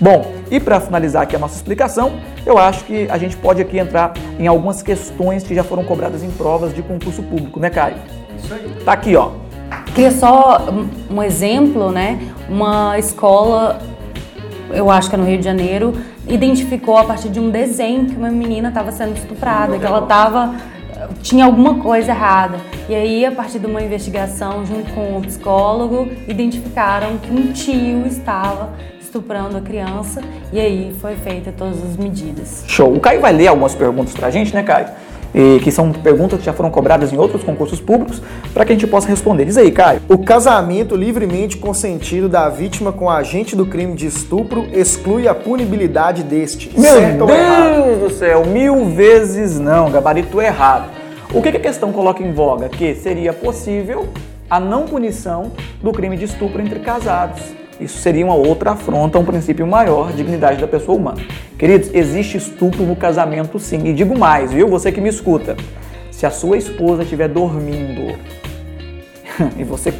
Bom, e para finalizar aqui a nossa explicação, eu acho que a gente pode aqui entrar em algumas questões que já foram cobradas em provas de concurso público, né, Caio? Isso aí. Tá aqui, ó. Queria só um- um exemplo, né? Uma escola, eu acho que é no Rio de Janeiro, identificou a partir de um desenho que uma menina estava sendo estuprada, que ela estava tinha alguma coisa errada. E aí, a partir de uma investigação junto com o psicólogo, identificaram que um tio estava estuprando a criança e aí foi feita todas as medidas. Show. O Caio vai ler algumas perguntas pra gente, né, Caio? E que são perguntas que já foram cobradas em outros concursos públicos, para que a gente possa responder. Diz aí, Caio. O casamento livremente consentido da vítima com o agente do crime de estupro exclui a punibilidade deste. Meu certo ou errado? Deus do céu, mil vezes não, gabarito errado. O que, que a questão coloca em voga? Que seria possível a não punição do crime de estupro entre casados. Isso seria uma outra afronta a um princípio maior, dignidade da pessoa humana. Queridos, existe estupro no casamento sim. E digo mais, viu? Você que me escuta. Se a sua esposa estiver dormindo *laughs* e você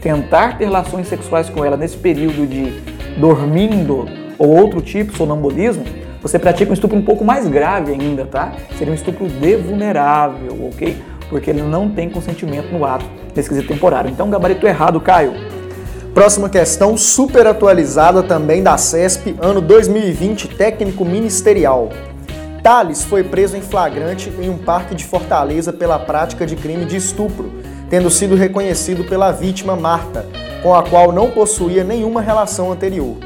tentar ter relações sexuais com ela nesse período de dormindo ou outro tipo, sonambulismo, você pratica um estupro um pouco mais grave ainda, tá? Seria um estupro de vulnerável, ok? Porque ele não tem consentimento no ato nesse quesito temporário. Então, gabarito errado, Caio. Próxima questão, super atualizada também da CESP, ano 2020, técnico ministerial. Thales foi preso em flagrante em um parque de Fortaleza pela prática de crime de estupro, tendo sido reconhecido pela vítima Marta, com a qual não possuía nenhuma relação anterior.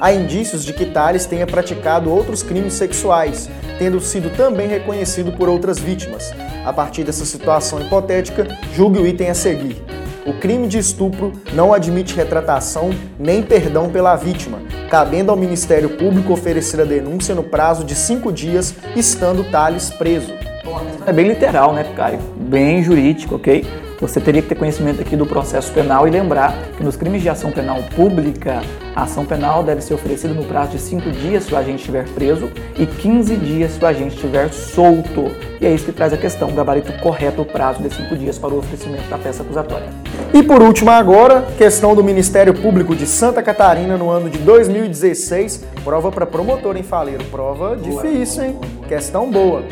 Há indícios de que Thales tenha praticado outros crimes sexuais, tendo sido também reconhecido por outras vítimas. A partir dessa situação hipotética, julgue o item a seguir. O crime de estupro não admite retratação nem perdão pela vítima, cabendo ao Ministério Público oferecer a denúncia no prazo de cinco dias, estando Thales preso. É bem literal, né, Caio? Bem jurídico, ok? Você teria que ter conhecimento aqui do processo penal e lembrar que nos crimes de ação penal pública, a ação penal deve ser oferecida no prazo de 5 dias se o agente estiver preso e 15 dias se o agente estiver solto. E é isso que traz a questão, o gabarito correto, o prazo de 5 dias para o oferecimento da peça acusatória. E por último agora, questão do Ministério Público de Santa Catarina no ano de 2016, prova para promotor em Faleiro, prova difícil, hein? Questão boa.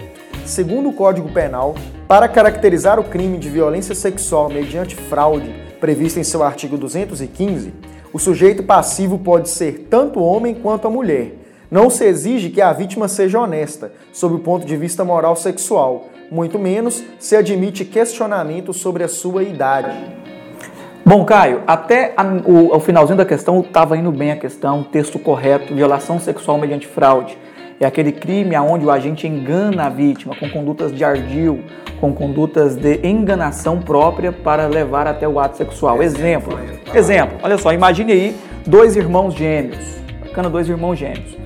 Segundo o Código Penal, para caracterizar o crime de violência sexual mediante fraude, previsto em seu artigo 215, o sujeito passivo pode ser tanto homem quanto a mulher. Não se exige que a vítima seja honesta, sob o ponto de vista moral sexual, muito menos se admite questionamento sobre a sua idade. Bom, Caio, até a, o, o finalzinho da questão estava indo bem a questão, texto correto, violação sexual mediante fraude. É aquele crime onde o agente engana a vítima com condutas de ardil, com condutas de enganação própria para levar até o ato sexual. Exemplo, exemplo, olha só, imagine aí dois irmãos gêmeos, bacana, dois irmãos gêmeos.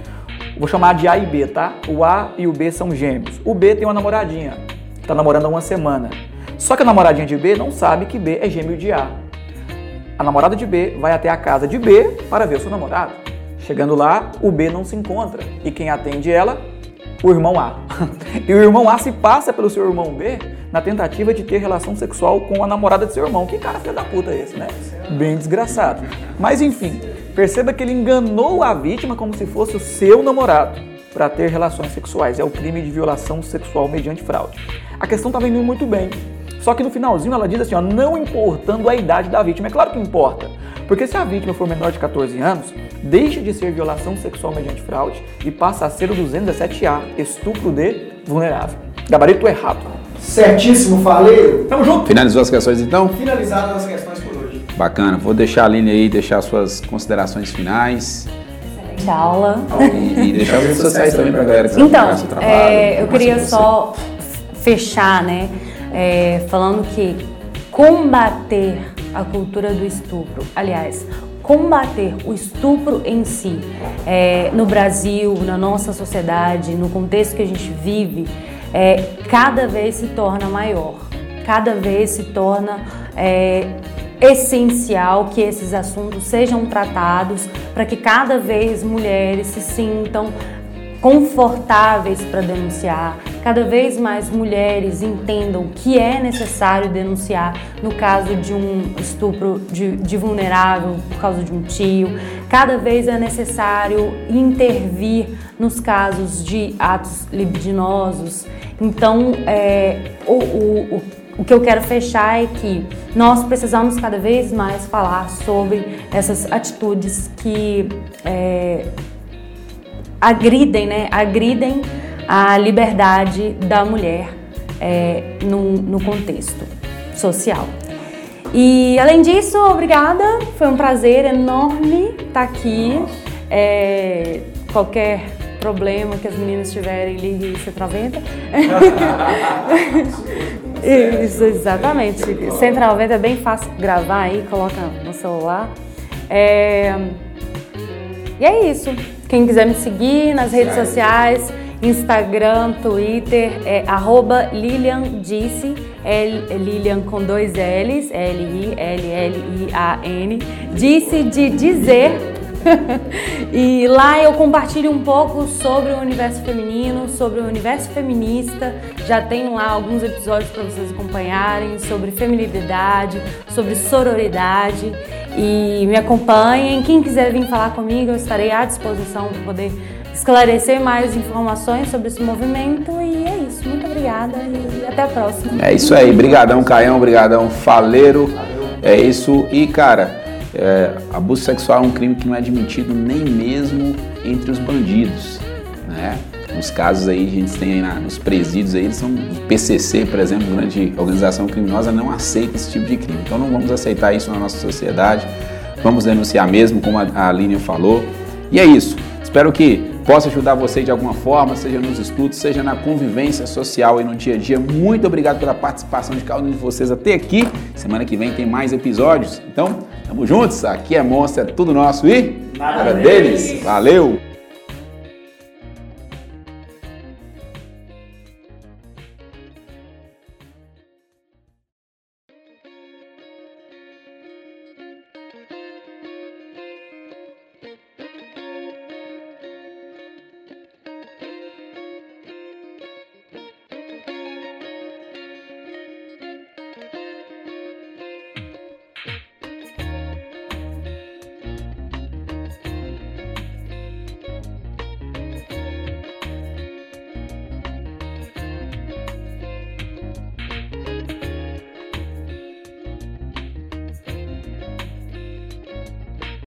Vou chamar de A e B, tá? O A e o B são gêmeos. O B tem uma namoradinha, tá namorando há uma semana. Só que a namoradinha de B não sabe que B é gêmeo de A. A namorada de B vai até a casa de B para ver o seu namorado. Chegando lá, o B não se encontra e quem atende ela? O irmão A. *laughs* e o irmão A se passa pelo seu irmão B na tentativa de ter relação sexual com a namorada de seu irmão. Que cara filho da puta é esse, né? Bem desgraçado. Mas enfim, perceba que ele enganou a vítima como se fosse o seu namorado para ter relações sexuais. É o crime de violação sexual mediante fraude. A questão estava indo muito bem. Só que no finalzinho ela diz assim, ó, não importando a idade da vítima. É claro que importa, porque se a vítima for menor de 14 anos, deixa de ser violação sexual mediante fraude e passa a ser o 217A, estupro de vulnerável. Gabarito errado. Certíssimo, falei. Tamo junto. Finalizou as questões então? Finalizadas as questões por hoje. Bacana. Vou deixar a Aline aí deixar suas considerações finais. Excelente aula. E, e deixar as redes sociais também pra galera que Então, trabalho, é, eu queria só fechar, né, é, falando que combater a cultura do estupro, aliás, combater o estupro em si, é, no Brasil, na nossa sociedade, no contexto que a gente vive, é, cada vez se torna maior, cada vez se torna é, essencial que esses assuntos sejam tratados para que cada vez mulheres se sintam confortáveis para denunciar, cada vez mais mulheres entendam que é necessário denunciar no caso de um estupro de, de vulnerável por causa de um tio, cada vez é necessário intervir nos casos de atos libidinosos. Então, é, o, o, o o que eu quero fechar é que nós precisamos cada vez mais falar sobre essas atitudes que é, agridem, né? Agridem a liberdade da mulher é, no, no contexto social. E além disso, obrigada, foi um prazer enorme estar aqui. É, qualquer problema que as meninas tiverem, ligue 190. *laughs* Isso, exatamente. 190 é bem fácil gravar aí, coloca no celular. É, E é isso. Quem quiser me seguir nas redes sociais, Instagram, Twitter, é arroba Lilian Disse, L, Lilian com dois L's, L-I-L-L-I-A-N, Disse de dizer. *laughs* e lá eu compartilho um pouco sobre o universo feminino, sobre o universo feminista. Já tenho lá alguns episódios para vocês acompanharem sobre feminilidade, sobre sororidade. E me acompanhem. Quem quiser vir falar comigo, eu estarei à disposição para poder esclarecer mais informações sobre esse movimento. E é isso. Muito obrigada e até a próxima. É isso aí. Brigadão, Caião. Brigadão, Faleiro. É isso. E, cara, é, abuso sexual é um crime que não é admitido nem mesmo entre os bandidos, né? Nos casos aí, a gente tem aí na, nos presídios aí, eles são o PCC, por exemplo, grande organização criminosa, não aceita esse tipo de crime. Então não vamos aceitar isso na nossa sociedade. Vamos denunciar mesmo, como a, a Aline falou. E é isso. Espero que possa ajudar você de alguma forma, seja nos estudos, seja na convivência social e no dia a dia. Muito obrigado pela participação de cada um de vocês até aqui. Semana que vem tem mais episódios. Então, tamo juntos. Aqui é Monstro, é tudo nosso e Nada deles. Valeu!